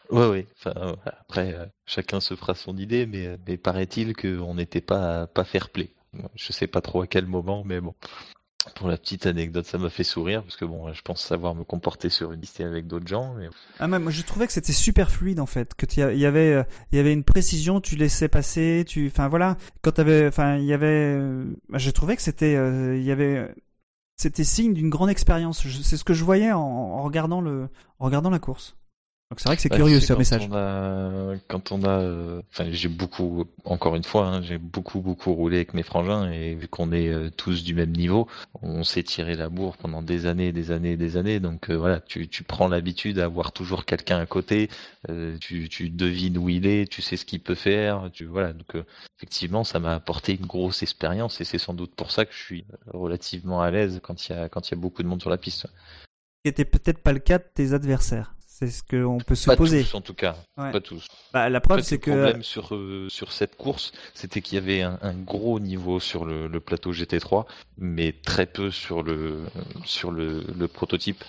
Ouais, ouais. Enfin, euh, après, euh, chacun se fera son idée, mais, mais paraît-il qu'on n'était pas pas fair play. Je sais pas trop à quel moment, mais bon. Pour la petite anecdote, ça m'a fait sourire parce que bon, je pense savoir me comporter sur une liste avec d'autres gens. Mais... Ah, moi, je trouvais que c'était super fluide en fait, que il y avait, euh, il y avait une précision, tu laissais passer, tu, enfin voilà, quand t'avais, enfin il y avait, euh, je trouvais que c'était, euh, il y avait, c'était signe d'une grande expérience. C'est ce que je voyais en, en regardant le, en regardant la course. Donc c'est vrai que c'est Bah, curieux ce quand message. On a, quand on a, enfin, j'ai beaucoup, encore une fois, hein, j'ai beaucoup beaucoup roulé avec mes frangins et vu qu'on est euh, tous du même niveau, on s'est tiré la bourre pendant des années, des années, des années. Donc euh, voilà, tu, tu prends l'habitude d'avoir toujours quelqu'un à côté, euh, tu, tu devines où il est, tu sais ce qu'il peut faire, tu voilà. Donc effectivement, ça m'a apporté une grosse expérience et c'est sans doute pour ça que je suis relativement à l'aise quand il y a quand il y a beaucoup de monde sur la piste. Qui était peut-être pas le cas de tes adversaires. C'est ce qu'on peut Pas supposer. tous en tout cas, Ouais. pas tous. Bah, la En preuve, fait, c'est le que problème sur euh, sur cette course, c'était qu'il y avait un, un gros niveau sur le, le plateau GT3, mais très peu sur le sur le, le prototype.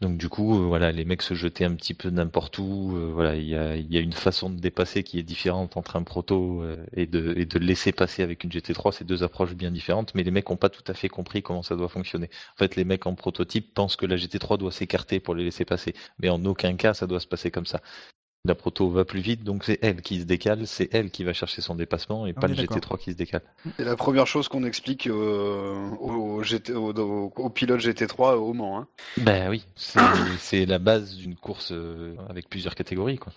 Donc du coup, euh, voilà, les mecs se jetaient un petit peu n'importe où. euh, voilà, il y a une façon de dépasser qui est différente entre un proto euh, et de et de laisser passer avec une GT3. C'est deux approches bien différentes, mais les mecs ont pas tout à fait compris comment ça doit fonctionner. En fait, les mecs en prototype pensent que la GT3 doit s'écarter pour les laisser passer, mais en aucun cas ça doit se passer comme ça. La proto va plus vite, donc c'est elle qui se décale, c'est elle qui va chercher son dépassement et On pas le d'accord. GT3 qui se décale. C'est la première chose qu'on explique euh, au, GT, au, au- au pilote GT3 au Mans. Hein. Ben oui, c'est c'est la base d'une course euh, avec plusieurs catégories quoi.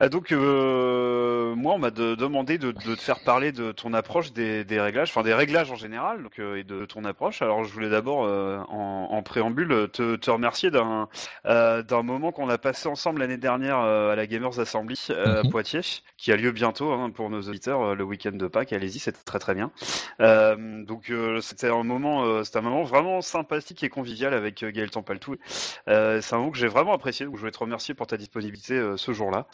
Ah, donc, euh, moi, on m'a de- demandé de, de te faire parler de ton approche des, des réglages, enfin des réglages en général, donc, euh, et de ton approche. Alors, je voulais d'abord, euh, en, en préambule, te, te remercier d'un euh, d'un moment qu'on a passé ensemble l'année dernière euh, à la Gamers Assembly euh, à Mhm. Poitiers, qui a lieu bientôt hein, pour nos auditeurs le week-end de Pâques. Allez-y, c'était très très bien. Euh, donc, euh, c'était un moment, euh, c'était un moment vraiment sympathique et convivial avec Gaël Tampaltou. Euh, C'est un moment que j'ai vraiment apprécié. Donc, je voulais te remercier pour ta disponibilité euh, ce jour-là.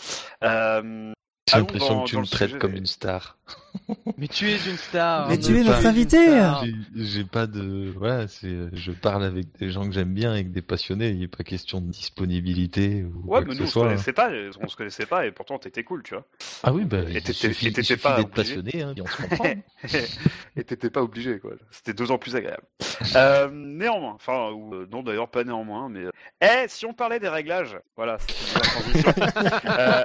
Euh, J'ai allons l'impression que tu me le traites sujet. comme une star. Mais tu es une star. Mais tu es notre invité. star. J'ai- pas de voilà, c'est je parle avec des gens que j'aime bien, avec des passionnés. Il n'est pas question de disponibilité ou Ouais, quoi mais que nous, ce on se soit. hein. connaissait pas, on se connaissait pas, et pourtant t'étais cool, tu vois. Ah oui, bah, Et t'étais- pas d'être obligé. passionné, hein, et on se comprend. et t'étais pas obligé, quoi. C'était deux ans plus agréable. Euh, néanmoins, enfin, ou euh, non d'ailleurs pas néanmoins, mais. euh, Eh, si on parlait des réglages, voilà, c'est la transition. Euh,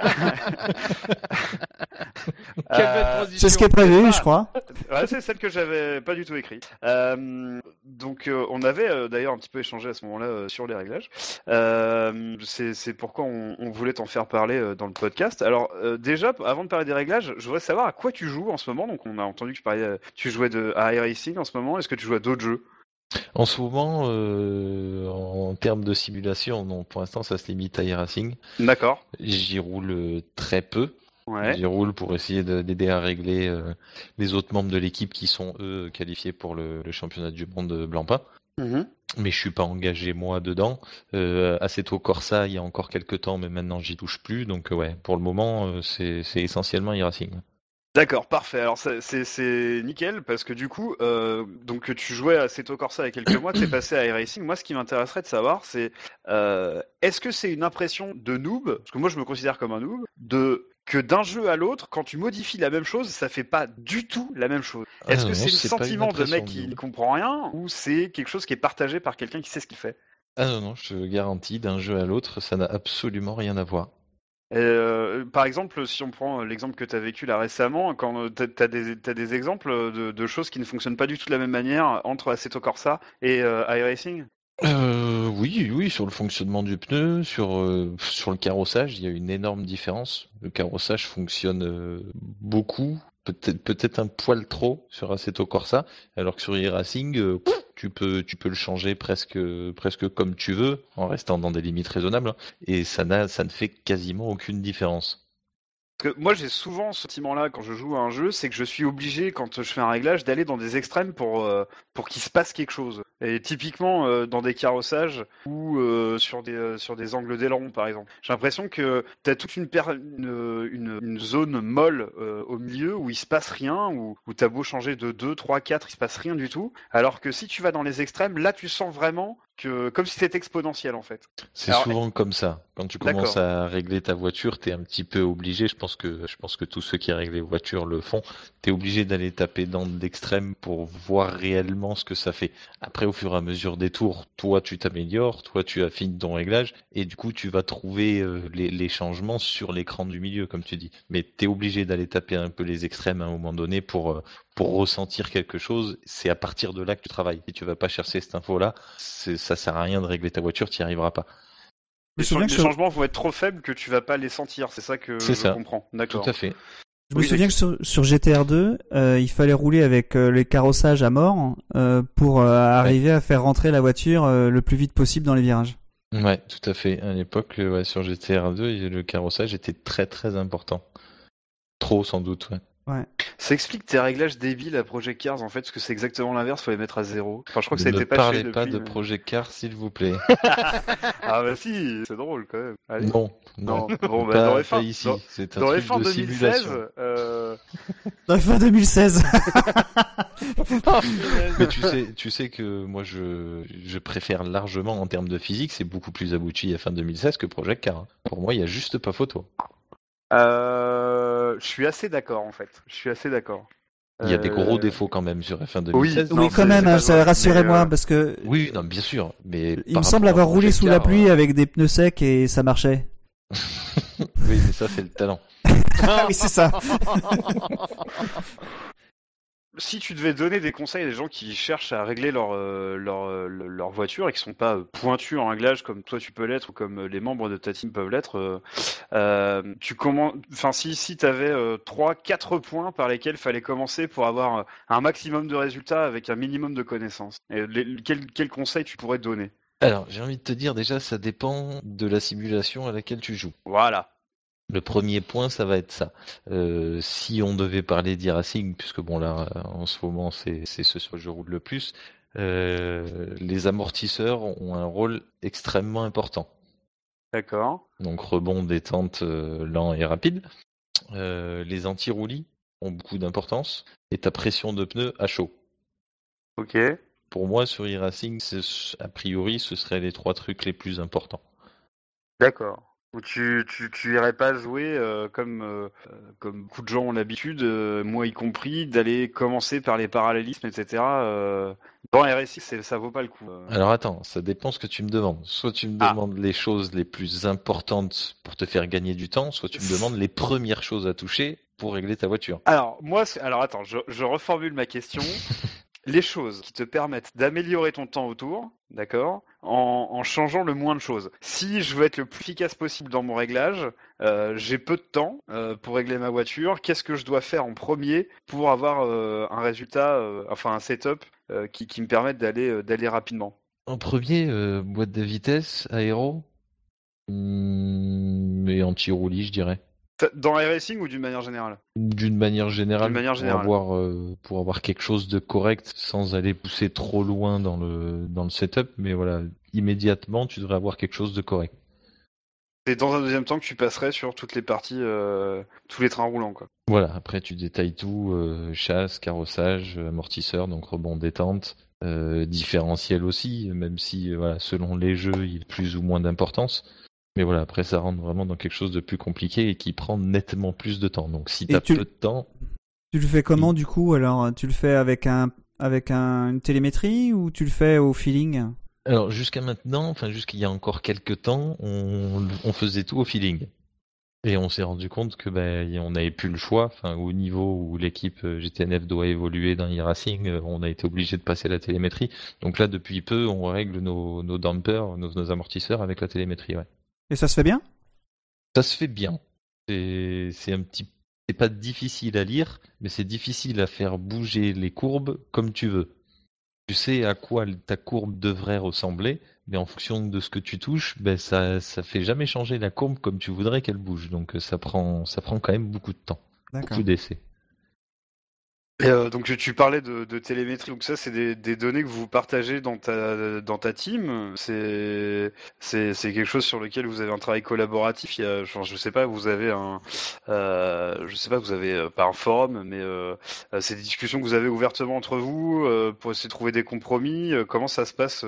euh, c'est ce qui est prévu, je crois. Ouais, c'est celle que j'avais pas du tout écrite. Euh, donc, euh, on avait euh, d'ailleurs un petit peu échangé à ce moment-là euh, sur les réglages. Euh, c'est pourquoi on, on voulait t'en faire parler euh, dans le podcast. Alors, euh, déjà, avant de parler des réglages, je voudrais savoir à quoi tu joues en ce moment. Donc, on a entendu que tu parlais, tu jouais de, à iRacing en ce moment. Est-ce que tu joues à d'autres jeux? En ce moment, euh, en termes de simulation, non, pour l'instant, ça se limite à e-racing. D'accord. J'y roule très peu. Ouais. J'y roule pour essayer de- d'aider à régler euh, les autres membres de l'équipe qui sont eux qualifiés pour le, le championnat du monde Blancpain. Mhm. Mais je suis pas engagé moi dedans. Euh, Assetto Corsa, il y a encore quelques temps, mais maintenant j'y touche plus. Donc euh, ouais, pour le moment, euh, c'est c'est essentiellement e-racing. D'accord, parfait. Alors c'est c'est nickel parce que du coup, euh, donc tu jouais à Seto Corsa il y a quelques mois, tu es passé à iRacing. Moi, ce qui m'intéresserait de savoir, c'est euh, est-ce que c'est une impression de noob, parce que moi je me considère comme un noob, de que d'un jeu à l'autre, quand tu modifies la même chose, ça fait pas du tout la même chose. Ah Est-ce que c'est le sentiment de mec qui ne comprend rien ou c'est quelque chose qui est partagé par quelqu'un qui sait ce qu'il fait? Ah non, non, je te garantis, d'un jeu à l'autre, ça n'a absolument rien à voir. Euh, par exemple, si on prend l'exemple que tu as vécu là récemment, quand tu as, des, t'as des exemples de, de choses qui ne fonctionnent pas du tout de la même manière entre Assetto Corsa et euh, iRacing? Euh, oui, oui, sur le fonctionnement du pneu, sur euh, sur le carrossage, il y a une énorme différence. Le carrossage fonctionne euh, beaucoup, peut-être peut-être un poil trop sur Assetto Corsa, alors que sur e-racing, tu peux tu peux le changer presque presque comme tu veux, en restant dans des limites raisonnables, hein, et ça n'a ça ne fait quasiment aucune différence. Que moi, j'ai souvent ce sentiment-là quand je joue à un jeu, c'est que je suis obligé, quand je fais un réglage, d'aller dans des extrêmes pour, euh, pour qu'il se passe quelque chose. Et typiquement euh, dans des carrossages ou euh, sur des sur des angles d'aileron par exemple. J'ai l'impression que tu as toute une, zone molle au milieu où il se passe rien, où, où tu as beau changer de 2, 3, 4, il se passe rien du tout. Alors que si tu vas dans les extrêmes, là tu sens vraiment que comme si c'était exponentiel en fait. C'est souvent comme ça. Quand tu commences à régler ta voiture, t'es un petit peu obligé. Je pense que je pense que tous ceux qui règlent les voitures le font. T'es obligé d'aller taper dans l'extrême pour voir réellement ce que ça fait. Après, au fur et à mesure des tours, toi tu t'améliores, toi tu affines ton réglage, et du coup tu vas trouver euh, les, les changements sur l'écran du milieu, comme tu dis. Mais t'es obligé d'aller taper un peu les extrêmes à un moment donné pour euh, pour ressentir quelque chose. C'est à partir de là que tu travailles. Si tu vas pas chercher cette info-là, ça sert à rien de régler ta voiture, tu n'y arriveras pas. Les, les sur- changements vont être trop faibles que tu vas pas les sentir. C'est ça que je ça. comprends. Tout D'accord. à fait. Je me Oui, souviens que sur, sur GTR2, euh, il fallait rouler avec euh, les carrossages à mort euh, pour euh, arriver à faire rentrer la voiture euh, le plus vite possible dans les virages. Ouais, tout à fait. À l'époque, ouais, sur GTR2, le carrossage était très très important. Trop sans doute, ouais. Ça explique tes réglages débiles à Project Cars en fait, parce que c'est exactement l'inverse, faut les mettre à zéro. Enfin, je crois que ça a ne été pas parlez pas depuis, de mais- Project Car, s'il vous plaît. Ah bah si, c'est drôle quand même. Allez. non, Non, non, bon, bah, dans F1, ici. dans- C'est un Dans truc F1 de 2016, simulation. euh, Dans la fin 2016. Mais tu sais, tu sais que moi, je, je préfère largement en termes de physique, c'est beaucoup plus abouti F1 2016 que Project Car. hein. Pour moi, il y a juste pas photo. euh, je suis assez d'accord en fait. Je suis assez d'accord. Il y a des gros Euh, défauts quand même sur F1 Oui. 2016. Non, oui, c'est- quand même, hein, rassurez-moi, euh, parce que Oui, non, bien sûr. Mais il me semble avoir roulé sous la pluie avec des pneus secs et ça marchait. euh, Oui, mais ça, c'est le talent. Ah oui, c'est ça. Si tu devais donner des conseils à des gens qui cherchent à régler leur euh, leur, euh, leur voiture et qui sont pas euh, pointus en réglage comme toi tu peux l'être ou comme les membres de ta team peuvent l'être, euh, tu comment, enfin si si t'avais trois quatre points par lesquels fallait commencer pour avoir un maximum de résultats avec un minimum de connaissances, et les- quel quel conseil tu pourrais donner? Alors, j'ai envie de te dire déjà, ça dépend de la simulation à laquelle tu joues. Voilà. Le premier point, ça va être ça. Euh, si on devait parler d'e-racing, puisque bon là, en ce moment, c'est ce sur je roule le plus, euh, les amortisseurs ont un rôle extrêmement important. D'accord. Donc rebond, détente, euh, lent et rapide. Les anti-roulis ont beaucoup d'importance. Et ta pression de pneu à chaud. Ok. Pour moi, sur e-racing, a priori, ce seraient les trois trucs les plus importants. D'accord. Ou tu, tu, tu irais pas jouer euh, comme, euh, euh, comme beaucoup de gens ont l'habitude, euh, moi y compris, d'aller commencer par les parallélismes, etc. Dans RSI, ça vaut pas le coup. Alors attends, ça dépend ce que tu me demandes. Soit tu me Ah. demandes les choses les plus importantes pour te faire gagner du temps, soit tu me demandes les premières choses à toucher pour régler ta voiture. Alors, moi, alors attends, je, je reformule ma question. les choses qui te permettent d'améliorer ton temps autour, d'accord, en, en changeant le moins de choses. Si je veux être le plus efficace possible dans mon réglage, euh, j'ai peu de temps euh, pour régler ma voiture. Qu'est-ce que je dois faire en premier pour avoir euh, un résultat, enfin un setup qui, me permette d'aller rapidement? En premier, boîte de vitesse, aéro, hmm, et anti-roulis, je dirais. Dans iRacing ou d'une manière générale? D'une manière générale, D'une manière pour générale. avoir euh, pour avoir quelque chose de correct sans aller pousser trop loin dans le dans le setup, mais voilà, immédiatement tu devrais avoir quelque chose de correct. Et dans un deuxième temps que tu passerais sur toutes les parties, euh, tous les trains roulants, quoi. Voilà, après tu détailles tout, euh, chasse, carrossage, amortisseur, donc rebond détente, euh, différentiel aussi, même si voilà, selon les jeux il y a plus ou moins d'importance. Mais voilà, après ça rentre vraiment dans quelque chose de plus compliqué et qui prend nettement plus de temps. Donc si t'as tu- peu de temps, Tu le fais comment du coup? Alors, tu le fais avec un avec un, une télémétrie ou tu le fais au feeling? Alors jusqu'à maintenant, enfin jusqu'il y a encore quelques temps, on, on faisait tout au feeling. Et on s'est rendu compte que ben on n'avait plus le choix. Enfin, au niveau où l'équipe euh, GTNF doit évoluer dans e-racing, euh, on a été obligé de passer à la télémétrie. Donc là, depuis peu, on règle nos, nos dampers, nos, nos amortisseurs avec la télémétrie. Ouais. Et ça se fait bien Ça se fait bien. C'est un petit, c'est pas difficile à lire, mais c'est difficile à faire bouger les courbes comme tu veux. Tu sais à quoi ta courbe devrait ressembler, mais en fonction de ce que tu touches, ben ça, ça fait jamais changer la courbe comme tu voudrais qu'elle bouge. Donc euh, ça prend, ça prend quand même beaucoup de temps, beaucoup d'essais. Euh, donc tu- parlais de, télémétrie, donc ça c'est des, données que vous partagez dans ta dans ta team. C'est quelque chose sur lequel vous avez un travail collaboratif. Genre, je sais pas, vous avez un euh, je sais pas, vous avez euh, pas un forum, mais euh, c'est des discussions que vous avez ouvertement entre vous pour essayer de trouver des compromis. Comment ça se passe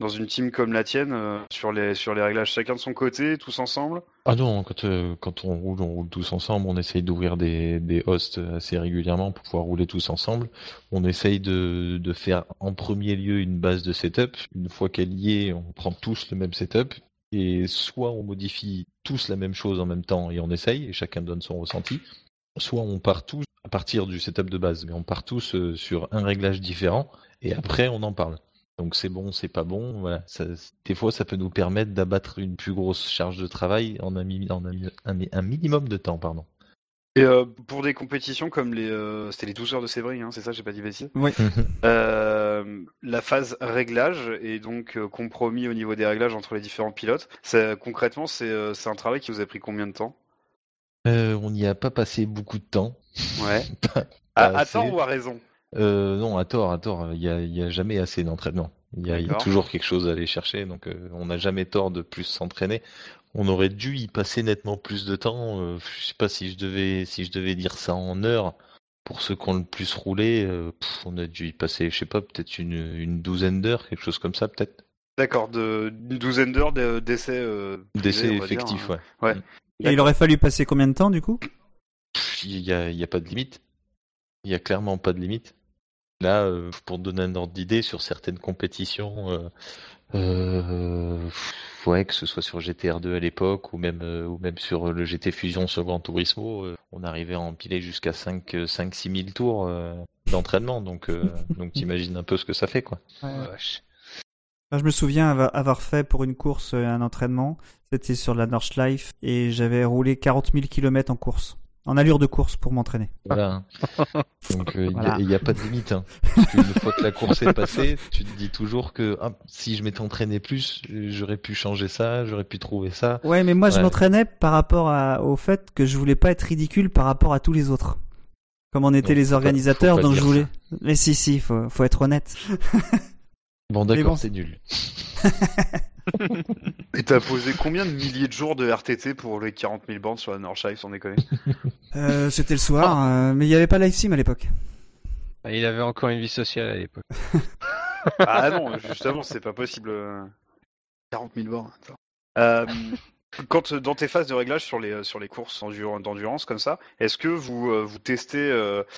dans une team comme la tienne sur les sur les réglages? Chacun de son côté, tous ensemble? Ah non, quand, quand on roule, on roule tous ensemble. On essaye d'ouvrir des, des hosts assez régulièrement pour pouvoir rouler tous ensemble. On essaye de, faire en premier lieu une base de setup. Une fois qu'elle y est, on prend tous le même setup. Et soit on modifie tous la même chose en même temps et on essaye, et chacun donne son ressenti. Soit on part tous à partir du setup de base, mais on part tous euh, sur un réglage différent et après on en parle. Donc c'est bon, c'est pas bon. Voilà. Des fois, ça peut nous permettre d'abattre une plus grosse charge de travail en un- un minimum de temps, pardon. Et euh, pour des compétitions comme les euh, c'était les 12 heures de Sévry, hein, c'est ça, j'ai pas dit bêtise. Oui. Euh, la phase réglage et donc euh, compromis au niveau des réglages entre les différents pilotes. Ça, concrètement, c'est euh, c'est un travail qui vous a pris combien de temps? Euh, on n'y a pas passé beaucoup de temps. Ouais. Pas À, tort ou à raison? Euh, non, à tort, à tort. Il y a, jamais assez d'entraînement. Il y, a, y toujours quelque chose à aller chercher, donc euh, on n'a jamais tort de plus s'entraîner. On aurait dû y passer nettement plus de temps. Euh, je sais pas si je devais, si je devais dire ça en heures. Pour ceux qui ont le plus roulé, euh, pff, on a dû y passer, je sais pas, peut-être une, une douzaine d'heures, quelque chose comme ça, peut-être. D'accord, de une douzaine d'heures de- d'essais. euh, D'essais dire, effectifs, hein. ouais. Et il aurait fallu passer combien de temps du coup? Il y a, il y a pas de limite. Il y a clairement pas de limite. Là, euh, pour donner un ordre d'idée, sur certaines compétitions, euh, ouais, que ce soit sur GTR2 à l'époque ou même euh, ou même sur le GT Fusion sur Gran Turismo, euh, on arrivait à empiler jusqu'à 5 5 6 000 tours euh, d'entraînement. Donc euh, donc t'imagines un peu ce que ça fait quoi. Oh, vache. Moi, Je me souviens avoir fait pour une course un entraînement. C'était sur la Nordschleife et j'avais roulé 40 000 km en course, en allure de course pour m'entraîner. Voilà. Donc euh, il Voilà. n'y a, pas de limite. Hein. Parce qu'une fois que la course est passée, tu te dis toujours que ah, si je m'étais entraîné plus, j'aurais pu changer ça, j'aurais pu trouver ça. Ouais, mais moi je m'entraînais par rapport à- au fait que je voulais pas être ridicule par rapport à tous les autres. Comme on était Non, les organisateurs, pas donc je voulais. Mais si, si, faut, faut être honnête. Bon d'accord, bon. c'est nul. Et t'as posé combien de milliers de jours de RTT pour les 40 000 bornes sur la Nordschleife, sans déconner Euh, C'était le soir, euh, mais il y avait pas live sim à l'époque. Ah, Il avait encore une vie sociale à l'époque. Ah non, justement, c'est pas possible. euh, 40 000 bornes. attends. Euh, quand euh, dans tes phases de réglage sur les euh, sur les courses endur- d'endurance comme ça, est-ce que vous euh, vous testez,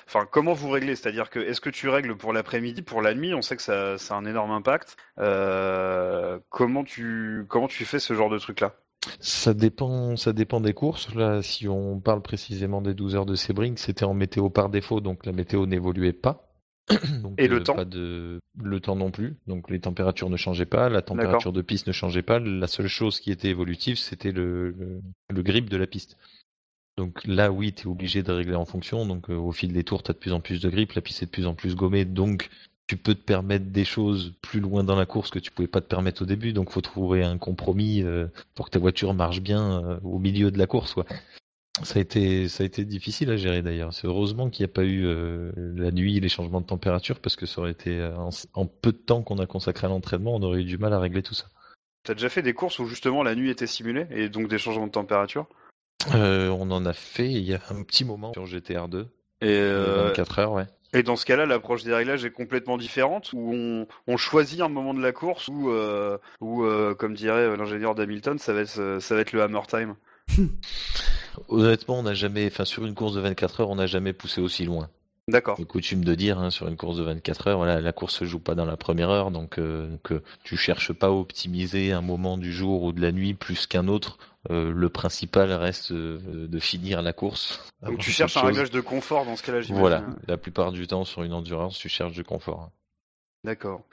enfin comment vous réglez? C'est-à-dire que est-ce que tu règles pour l'après-midi, pour la nuit? On sait que ça, ça a un énorme impact. Comment tu comment tu fais ce genre de truc là Ça dépend, ça dépend des courses. Là, si on parle précisément des 12 heures de Sebring, c'était en météo par défaut, donc la météo n'évoluait pas. Donc, Et le temps pas de... Le temps non plus. Donc les températures ne changeaient pas, la température de piste ne changeait pas. La seule chose qui était évolutive, c'était le, le, le grip de la piste. Donc là, oui, tu es obligé de régler en fonction. Donc euh, au fil des tours, tu as de plus en plus de grip, la piste est de plus en plus gommée. Donc tu peux te permettre des choses plus loin dans la course que tu pouvais pas te permettre au début. Donc faut trouver un compromis euh, pour que ta voiture marche bien euh, au milieu de la course. Quoi. Ça a été, ça a été difficile à gérer d'ailleurs. C'est heureusement qu'il n'y a pas eu euh, la nuit, les changements de température, parce que ça aurait été euh, en, en peu de temps qu'on a consacré à l'entraînement, on aurait eu du mal à régler tout ça. T'as déjà fait des courses où justement la nuit était simulée et donc des changements de température? Euh, on en a fait il y a un petit moment sur GTR2, Et, euh, euh, 24 heures, ouais. et dans ce cas-là, l'approche des réglages est complètement différente où on, on choisit un moment de la course où, euh, où euh, comme dirait l'ingénieur d'Hamilton, ça va être ça va être le hammer time. Honnêtement, on n'a jamais, enfin sur une course de 24 heures, on n'a jamais poussé aussi loin. D'accord. C'est coutume de dire hein, sur une course de 24 heures, voilà, la course se joue pas dans la première heure, donc, euh, donc euh, tu cherches pas à optimiser un moment du jour ou de la nuit plus qu'un autre. Euh, le principal reste euh, de finir la course. Donc avant tu cherches un réglage de confort dans ce cas-là, j'imagine. Voilà, la plupart du temps sur une endurance, tu cherches du confort. D'accord.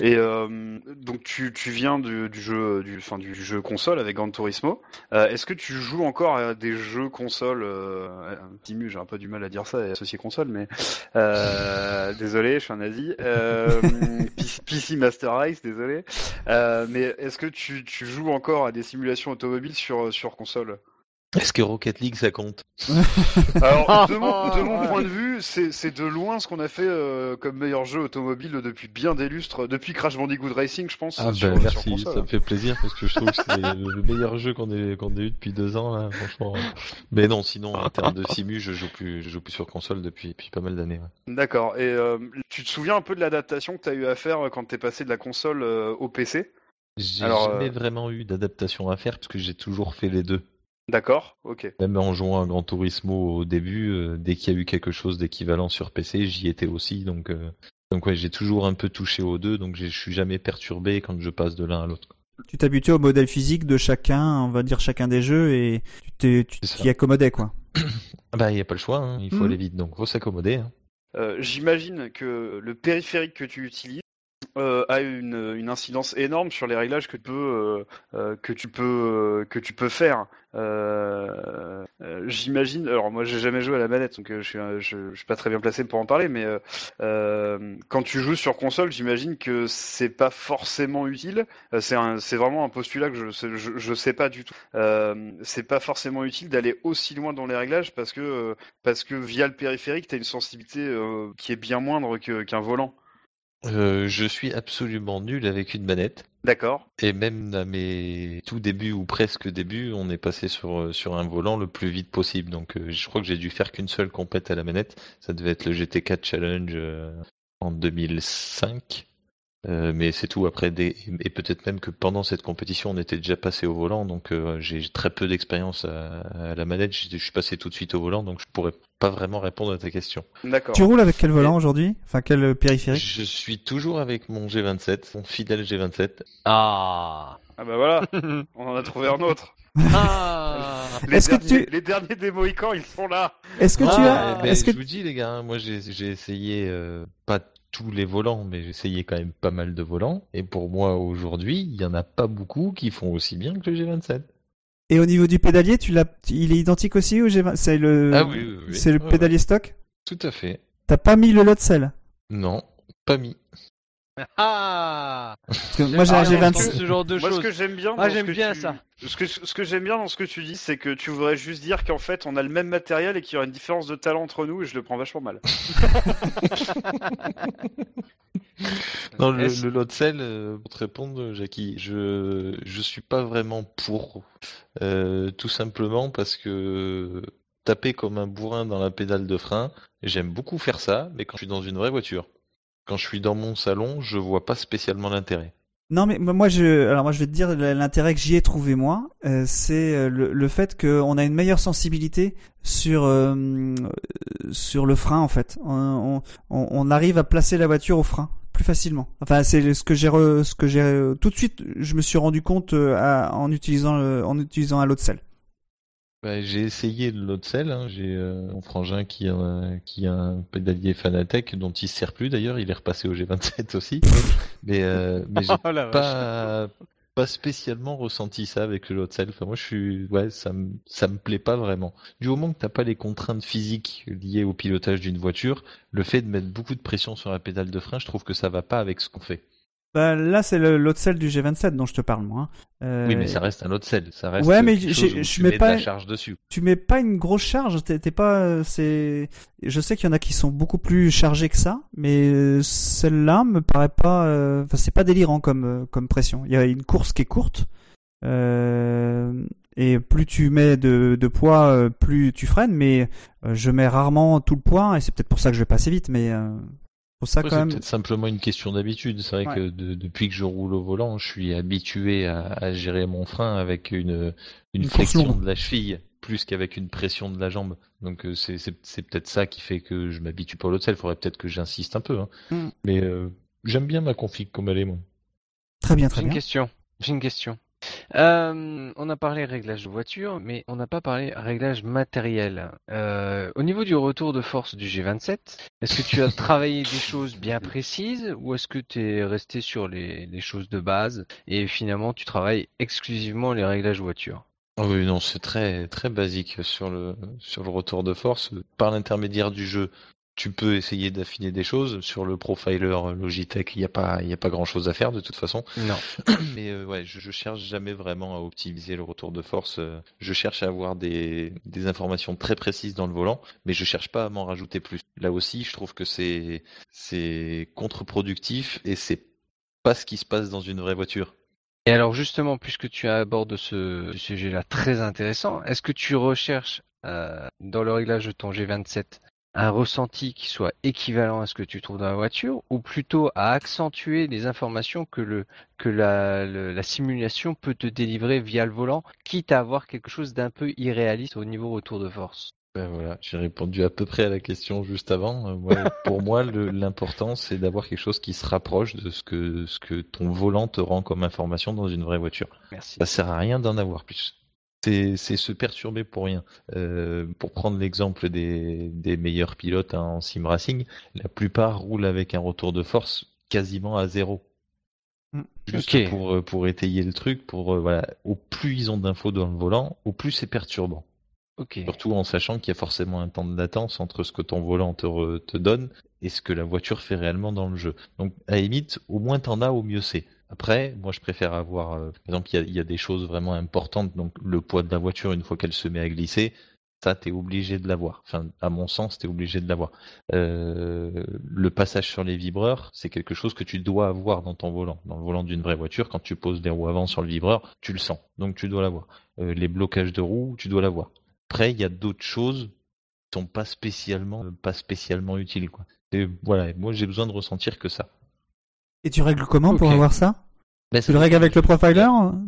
Et euh, donc tu, tu viens du, du jeu du, enfin, du jeu console avec Gran Turismo. Euh, Est-ce que tu joues encore à des jeux console euh, Timu, j'ai un peu du mal à dire ça et associer console, mais euh, désolé, je suis un nazi. Euh, PC, PC Master Race, désolé. Euh, mais est-ce que tu, tu joues encore à des simulations automobiles sur sur console? Est-ce que Rocket League ça compte? Alors, de mon, de mon point de vue, c'est c'est de loin ce qu'on a fait euh, comme meilleur jeu automobile depuis bien des lustres, depuis Crash Bandicoot Racing, je pense. Ah sur- bah sur merci, console. ça me fait plaisir parce que je trouve que c'est le meilleur jeu qu'on ait, qu'on ait eu depuis deux ans là, franchement. Mais non, sinon en termes de simu, je joue plus, je joue plus sur console depuis, depuis pas mal d'années. ouais. D'accord. Et euh, tu te souviens un peu de l'adaptation que tu as eu à faire euh, quand t'es passé de la console euh, au PC J'ai Alors, jamais euh, vraiment eu d'adaptation à faire parce que j'ai toujours fait les deux. D'accord. Ok. Même en jouant à Gran Turismo au début, euh, dès qu'il y a eu quelque chose d'équivalent sur PC, j'y étais aussi. Donc, euh, donc ouais, j'ai toujours un peu touché aux deux, donc je suis jamais perturbé quand je passe de l'un à l'autre. Tu t'habituais au modèle physique de chacun, on va dire chacun des jeux, et tu t'y accommodais, quoi. Ah bah, il n'y a pas le choix, hein, il faut Mhm. aller vite, donc faut s'accommoder. hein. Euh, J'imagine que le périphérique que tu utilises euh, a une, incidence énorme sur les réglages que tu peux euh, euh, que tu peux que tu peux faire. J'imagine. Alors moi j'ai jamais joué à la manette donc je suis suis pas très bien placé pour en parler mais quand tu joues sur console j'imagine que c'est pas forcément utile. C'est vraiment un postulat que je je, sais pas du tout. C'est pas forcément utile d'aller aussi loin dans les réglages parce que parce que via le périphérique, tu as une sensibilité qui est bien moindre qu'un volant. Euh, je suis absolument nul avec une manette. D'accord. Et même à mes tout débuts ou presque débuts, on est passé sur, euh, sur un volant le plus vite possible. Donc euh, je crois que j'ai dû faire qu'une seule compète à la manette. Ça devait être le GT4 Challenge euh, en 2005. Euh, mais c'est tout. Après, des... et peut-être même que pendant cette compétition, on était déjà passé au volant. Donc euh, j'ai très peu d'expérience à, à la manette. Je suis passé tout de suite au volant, donc je pourrais pas vraiment répondre à ta question. D'accord. Tu roules avec quel volant aujourd'hui? Enfin, quel périphérique? Je suis toujours avec mon G27, mon fidèle G27. Ah. Ah bah voilà, on en a trouvé un autre. ah. Les, Est-ce que derniers, tu- les derniers des Mohicans, ils sont là. Est-ce que tu Ah, as mais Est-ce que je vous dis les gars, hein, moi j'ai j'ai essayé euh, pas tous les volants, mais essayé quand même pas mal de volants. Et pour moi aujourd'hui, il y en a pas beaucoup qui font aussi bien que le G27. et au niveau du pédalier, tu l'as Il est identique aussi au G20 C'est le Ah oui, oui, oui. c'est le pédalier stock? Tout à fait. T'as pas mis le lot de sel? Non, pas mis. Ah. Parce que moi j'ai Ah, un on entend G26. ce genre de Moi, ce choses. que j'aime bien, Ah, dans j'aime ce que bien tu- ça. Ce que, ce que j'aime bien dans ce que tu dis, c'est que tu voudrais juste dire qu'en fait, on a le même matériel et qu'il y aura une différence de talent entre nous, et je le prends vachement mal. Non, le lot de sel, euh, pour te répondre, Jackie, je je suis pas vraiment pour. Euh, tout simplement parce que taper comme un bourrin dans la pédale de frein, j'aime beaucoup faire ça, mais quand je suis dans une vraie voiture. Quand je suis dans mon salon, je vois pas spécialement l'intérêt. Non mais moi je alors moi je vais te dire l'intérêt que j'y ai trouvé moi, euh, c'est euh, le, le fait qu'on a une meilleure sensibilité sur euh, sur le frein en fait. On, on, on arrive à placer la voiture au frein plus facilement. Enfin c'est ce que j'ai ce que j'ai euh, tout de suite je me suis rendu compte euh, en utilisant en utilisant un lot de sel. Bah, j'ai essayé sel. Hein. J'ai euh, mon frangin qui a, un- qui a un pédalier Fanatec dont il se sert plus d'ailleurs. Il est repassé au G27 aussi. mais euh, mais j'ai Oh pas pas spécialement ressenti ça avec sel. Enfin, moi, je suis ouais, ça me ça me plaît pas vraiment. Du moment que t'as pas les contraintes physiques liées au pilotage d'une voiture, le fait de mettre beaucoup de pression sur la pédale de frein, je trouve que ça va pas avec ce qu'on fait. Bah, là c'est de sel du G27 dont je te parle moi. hein. Euh, Oui, mais ça reste un de sel. Ça reste Ouais, mais je tu mets pas- de la charge dessus. tu mets pas une grosse charge, t'es pas, euh, c'est, je sais qu'il y en a qui sont beaucoup plus chargés que ça, mais euh, celle-là me paraît pas, euh, enfin c'est pas délirant comme euh, comme pression. Il y a une course qui est courte, euh, et plus tu mets de, de poids, euh, plus tu freines, mais euh, je mets rarement tout le poids, et c'est peut-être pour ça que je vais pas assez vite, mais euh, pour ça Après, quand c'est même. peut-être simplement une question d'habitude. C'est vrai Ouais. que de- depuis que je roule au volant, je suis habitué à, à gérer mon frein avec une, une, Une flexion de la cheville plus qu'avec une pression de la jambe. Donc euh, c'est c'est- c'est peut-être ça qui fait que je m'habitue pas au lot de sel. Il faudrait peut-être que j'insiste un peu. hein. Mm. Mais euh, j'aime bien ma config comme elle est, moi. Très bien, J'ai très une bien. question. J'ai une question. Euh, on a parlé réglage de voiture, mais on n'a pas parlé réglage matériel. Euh, au niveau du retour de force du G27, est-ce que tu as travaillé des choses bien précises ou est-ce que tu es resté sur les, les choses de base et finalement tu travailles exclusivement les réglages voiture Ah oui, non, c'est très très basique sur le sur le retour de force. Par l'intermédiaire du jeu, tu peux essayer d'affiner des choses sur le profiler Logitech. Il n'y a pas, il a pas grand chose à faire de toute façon. Non. Mais euh, ouais, je, je cherche jamais vraiment à optimiser le retour de force. Euh, Je cherche à avoir des, des informations très précises dans le volant, mais je cherche pas à m'en rajouter plus. Là aussi, je trouve que c'est c'est contre-productif et c'est pas ce qui se passe dans une vraie voiture. Et alors justement, puisque tu abordes ce sujet-là très intéressant, est-ce que tu recherches euh, dans le réglage de ton G27 un ressenti qui soit équivalent à ce que tu trouves dans la voiture, ou plutôt à accentuer les informations que le que la, le- la simulation peut te délivrer via le volant, quitte à avoir quelque chose d'un peu irréaliste au niveau retour de force? Ben voilà, j'ai répondu à peu près à la question juste avant. Euh, pour moi, l'important, c'est d'avoir quelque chose qui se rapproche de ce que, ce que ton volant te rend comme information dans une vraie voiture. Merci. Ça sert à rien d'en avoir plus. C'est se perturber pour rien. Euh, pour prendre l'exemple des, des meilleurs pilotes hein, en sim racing, la plupart roulent avec un retour de force quasiment à zéro. Mm. Juste pour, euh, pour étayer le truc, pour euh, voilà, au plus ils ont d'infos dans le volant, au plus c'est perturbant. Surtout en sachant qu'il y a forcément un temps de latence entre ce que ton volant te, re- te donne et ce que la voiture fait réellement dans le jeu. Donc, à la limite, au moins t'en as, au mieux c'est. Après, moi je préfère avoir, euh, par exemple, il y a, des choses vraiment importantes, donc le poids de la voiture une fois qu'elle se met à glisser, ça t'es obligé de l'avoir. Enfin, à mon sens, t'es obligé de l'avoir. Euh, le passage sur les vibreurs, c'est quelque chose que tu dois avoir dans ton volant. Dans le volant d'une vraie voiture, quand tu poses les roues avant sur le vibreur, tu le sens, donc tu dois l'avoir. Euh, les blocages de roues, tu dois l'avoir. Après, il y a d'autres choses qui sont pas spécialement, pas spécialement utiles. Et voilà, moi j'ai besoin de ressentir que ça. Et tu règles comment pour Ok. avoir ça Ben, Tu le règles avec le profiler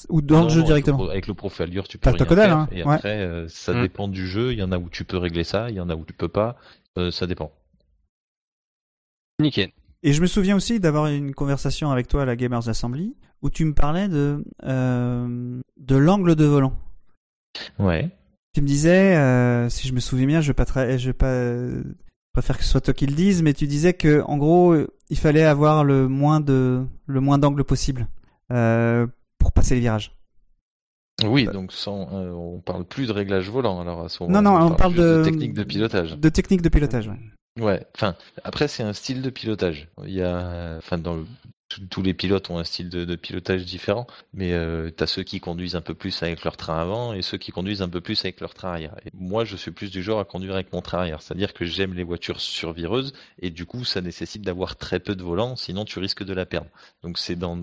ou dans le jeu non, directement Avec le, pro- avec le profiler, tu peux T'as le rien codal, faire. hein, Et ouais. après, euh, ça Hmm. dépend du jeu. Il y en a où tu peux régler ça, il y en a où tu peux pas. Euh, ça dépend. Nickel. Et je me souviens aussi d'avoir une conversation avec toi à la Gamers Assembly où tu me parlais de euh, de l'angle de volant. Ouais. Tu me disais, euh, si je me souviens bien, je vais pas, tra- je vais pas, euh, préfère que ce soit toi qui le dise, mais tu disais que en gros, euh, il fallait avoir le moins de, le moins d'angle possible euh, pour passer les virages. Oui, donc sans, euh, on parle plus de réglage volant alors à ce moment. Non, non, on parle de- technique de pilotage. De technique de pilotage. Ouais. Ouais. Enfin, après c'est un style de pilotage. Il y a, enfin dans le tous- les pilotes ont un style de, pilotage différent, mais euh, t'as ceux qui conduisent un peu plus avec leur train avant et ceux qui conduisent un peu plus avec leur train arrière. Moi, je suis plus du genre à conduire avec mon train arrière, c'est-à-dire que j'aime les voitures survireuses et du coup, ça nécessite d'avoir très peu de volant, sinon tu risques de la perdre. Donc c'est dans,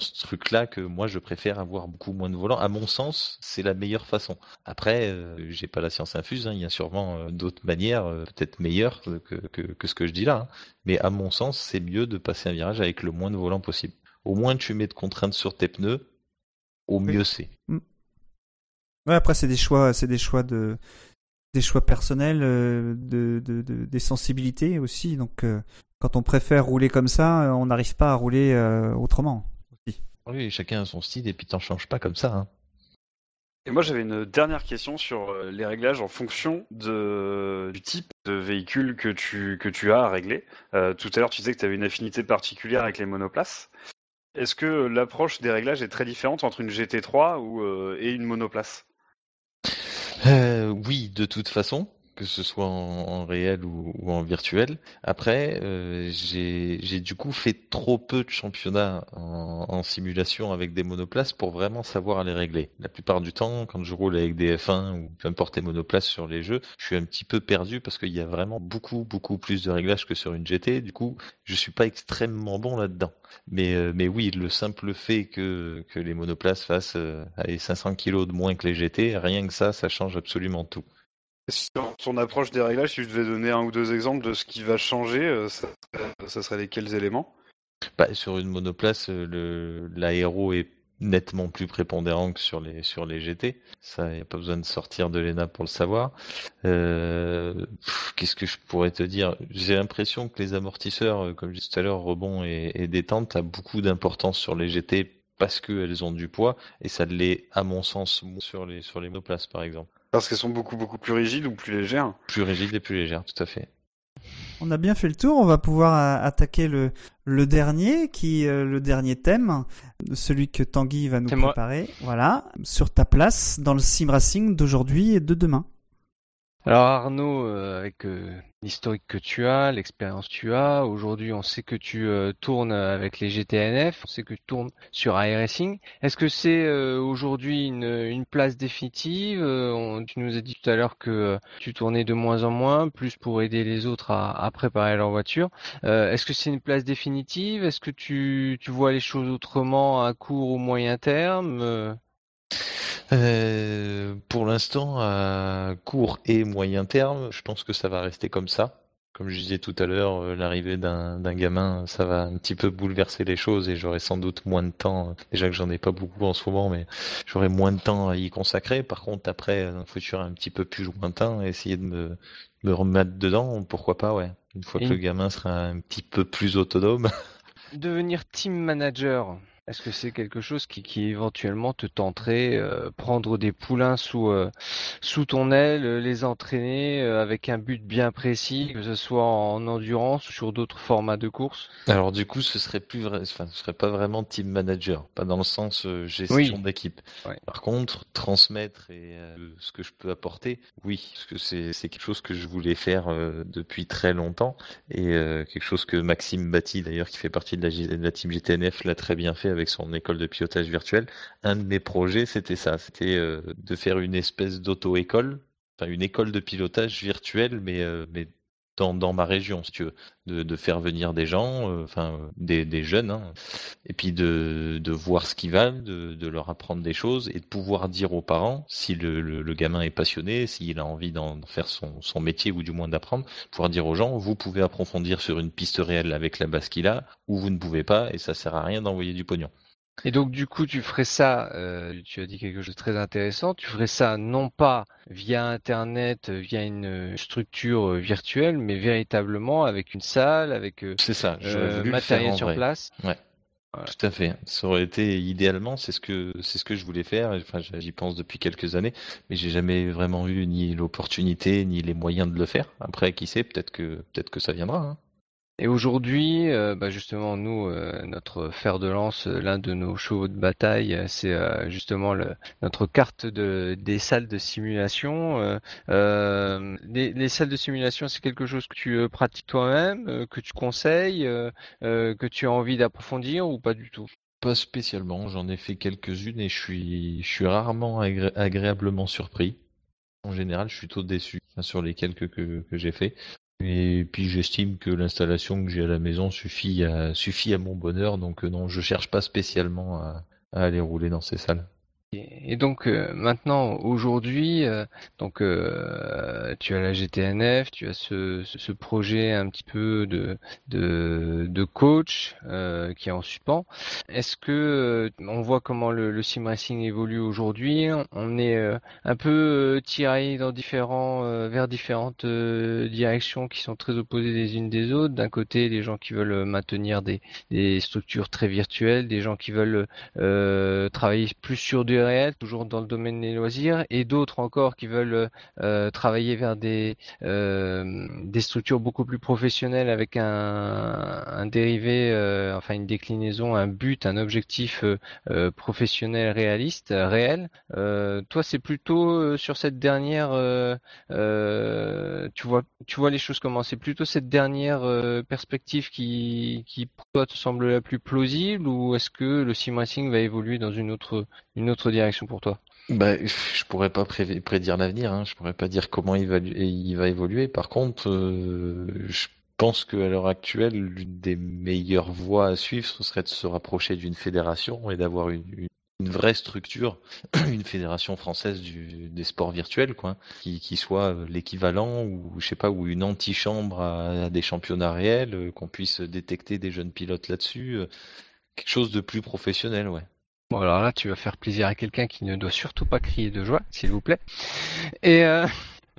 ce truc-là que moi, je préfère avoir beaucoup moins de volant. À mon sens, c'est la meilleure façon. Après, euh, j'ai pas la science infuse, hein, il y a sûrement euh, d'autres manières, euh, peut-être meilleures que ce que je dis là. hein. Mais à mon sens, c'est mieux de passer un virage avec le moins de volant possible. Au moins tu mets de contraintes sur tes pneus, au Oui. mieux c'est. Ouais, après c'est des choix, c'est des choix de, des choix personnels, euh, de, de, de- des sensibilités aussi. Donc euh, quand on préfère rouler comme ça, euh, on n'arrive pas à rouler euh, autrement. Oui, chacun a son style et puis t'en changes pas comme ça. Hein. Et moi j'avais une dernière question sur euh, les réglages en fonction du type de véhicule que tu, que tu as à régler. Euh, tout à l'heure tu disais que tu avais une affinité particulière avec les monoplaces. Est-ce que l'approche des réglages est très différente entre une GT3 ou, euh, et une monoplace? Euh, oui, de toute façon, que ce soit en, réel ou, en virtuel. Après, euh, j'ai du coup fait trop peu de championnats en, simulation avec des monoplaces pour vraiment savoir les régler. La plupart du temps, quand je roule avec des F1 ou peu importe les monoplaces sur les jeux, je suis un petit peu perdu parce qu'il y a vraiment beaucoup, beaucoup plus de réglages que sur une GT. Du coup, je suis pas extrêmement bon là-dedans. Mais, euh, mais oui, le simple fait que, que les monoplaces fassent euh, allez, 500 kilos de moins que les GT, rien que ça, ça change absolument tout. Sur ton approche des réglages, si je devais donner un ou deux exemples de ce qui va changer, euh, ça, ça serait lesquels éléments? Bah, sur une monoplace, euh, l'aéro est nettement plus prépondérant que sur les sur les GT. Ça, y a pas besoin de sortir de l'ENA pour le savoir. Euh, Qu'est-ce que je pourrais te dire? J'ai l'impression que les amortisseurs, comme je disais tout à l'heure, rebond et, détente, a beaucoup d'importance sur les GT parce qu'elles ont du poids et ça l'est, à mon sens, sur les sur les monoplaces, par exemple. Parce qu'elles sont beaucoup beaucoup plus rigides ou plus légères. Plus rigides et plus légères, tout à fait. On a bien fait le tour. On va pouvoir a- attaquer le, le dernier, qui euh, le dernier thème, celui que Tanguy va nous moi. préparer. Voilà, sur ta place dans le sim racing d'aujourd'hui et de demain. Alors Arnaud, euh, avec euh, l'historique que tu as, l'expérience que tu as, aujourd'hui on sait que tu euh, tournes avec les GTNF, on sait que tu tournes sur iRacing. Est-ce que c'est aujourd'hui une, une place définitive on- Tu nous as dit tout à l'heure que tu tournais de moins en moins, plus pour aider les autres à, à préparer leur voiture. Euh, Est-ce que c'est une place définitive? Est-ce que tu, tu vois les choses autrement à court ou moyen terme Euh, pour l'instant, à court et moyen terme, je pense que ça va rester comme ça. Comme je disais tout à l'heure, euh, l'arrivée d'un gamin, ça va un petit peu bouleverser les choses et j'aurai sans doute moins de temps. Déjà que j'en ai pas beaucoup en ce moment, mais j'aurai moins de temps à y consacrer. Par contre, après, un futur un petit peu plus lointain, essayer de me, me remettre dedans, pourquoi pas, ouais. Une fois Et que le gamin sera un petit peu plus autonome. Devenir team manager, est-ce que c'est quelque chose qui, qui éventuellement te tenterait, euh, prendre des poulains sous, euh, sous ton aile, euh, les entraîner euh, avec un but bien précis, que ce soit en endurance ou sur d'autres formats de course? Alors du coup, ce serait plus vrai, enfin, ce serait pas vraiment team manager, pas dans le sens gestion Oui. d'équipe. Ouais. Par contre, transmettre et ce que je peux apporter, oui, parce que c'est c'est quelque chose que je voulais faire depuis très longtemps et quelque chose que Maxime Batti d'ailleurs, qui fait partie de la, G- de la team GTNF, l'a très bien fait avec son école de pilotage virtuel. Un de mes projets, c'était ça, c'était euh, de faire une espèce d'auto-école, enfin une école de pilotage virtuelle, mais euh, mais dans, dans ma région, si tu veux, de, faire venir des gens, euh, enfin des, jeunes, hein, et puis de, voir ce qu'ils valent, de, leur apprendre des choses et de pouvoir dire aux parents si le, gamin est passionné, s'il a envie d'en d'en faire son, son métier ou du moins d'apprendre, pouvoir dire aux gens vous pouvez approfondir sur une piste réelle avec la base qu'il a, ou vous ne pouvez pas et ça sert à rien d'envoyer du pognon. Et donc du coup, tu ferais ça, euh, tu as dit quelque chose de très intéressant, tu ferais ça non pas via Internet, euh, via une euh, structure virtuelle, mais véritablement avec une salle, avec C'est ça, euh, voulu matériel sur vrai. place. Tout à fait. Ça aurait été idéalement, c'est ce que c'est ce que je voulais faire. Enfin, j'y pense depuis quelques années, mais j'ai jamais vraiment eu ni l'opportunité ni les moyens de le faire. Après, qui sait, peut-être que peut-être que ça viendra. hein. Et aujourd'hui, euh, bah justement, nous, euh, notre fer de lance, euh, l'un de nos chevaux de bataille, c'est justement notre carte de, des salles de simulation. Les, les salles de simulation, c'est quelque chose que tu pratiques toi-même, que tu conseilles, que tu as envie d'approfondir ou pas du tout? Pas spécialement. J'en ai fait quelques-unes et je suis je suis rarement agré- agréablement surpris. En général, je suis plutôt déçu enfin, sur les quelques que, que j'ai fait. Et puis j'estime que l'installation que j'ai à la maison suffit à suffit à mon bonheur, donc euh, non, je cherche pas spécialement à, à aller rouler dans ces salles. Et donc euh, maintenant, aujourd'hui, euh, donc euh, tu as la GTNF, tu as ce, ce, projet un petit peu de de, de coach euh, qui est en suspens. Est-ce que euh, on voit comment le, le sim racing évolue aujourd'hui? On est euh, un peu tiraillé dans différents vers différentes directions qui sont très opposées les unes des autres. D'un côté, des gens qui veulent maintenir des des structures très virtuelles, des gens qui veulent travailler plus sur du réel, toujours dans le domaine des loisirs, et d'autres encore qui veulent euh, travailler vers des euh, des structures beaucoup plus professionnelles avec un, un dérivé, euh, enfin une déclinaison, un but, un objectif professionnel réaliste, réel. Toi, c'est plutôt sur cette dernière, tu vois, tu vois les choses comment? C'est plutôt cette dernière perspective qui, qui pour toi te semble la plus plausible, ou est-ce que le sim racing va évoluer dans une autre, une autre direction pour toi? Bah, je pourrais pas pré- prédire l'avenir, hein. Je pourrais pas dire comment il va, évoluer. Par contre, euh, je pense qu'à l'heure actuelle, l'une des meilleures voies à suivre, ce serait de se rapprocher d'une fédération et d'avoir une, vraie structure, une fédération française des sports virtuels, quoi, qui, soit l'équivalent ou je sais pas, ou une antichambre à, à des championnats réels, euh, qu'on puisse détecter des jeunes pilotes là-dessus, euh, quelque chose de plus professionnel, ouais. Bon, alors là, tu vas faire plaisir à quelqu'un qui ne doit surtout pas crier de joie, s'il vous plaît. Et euh,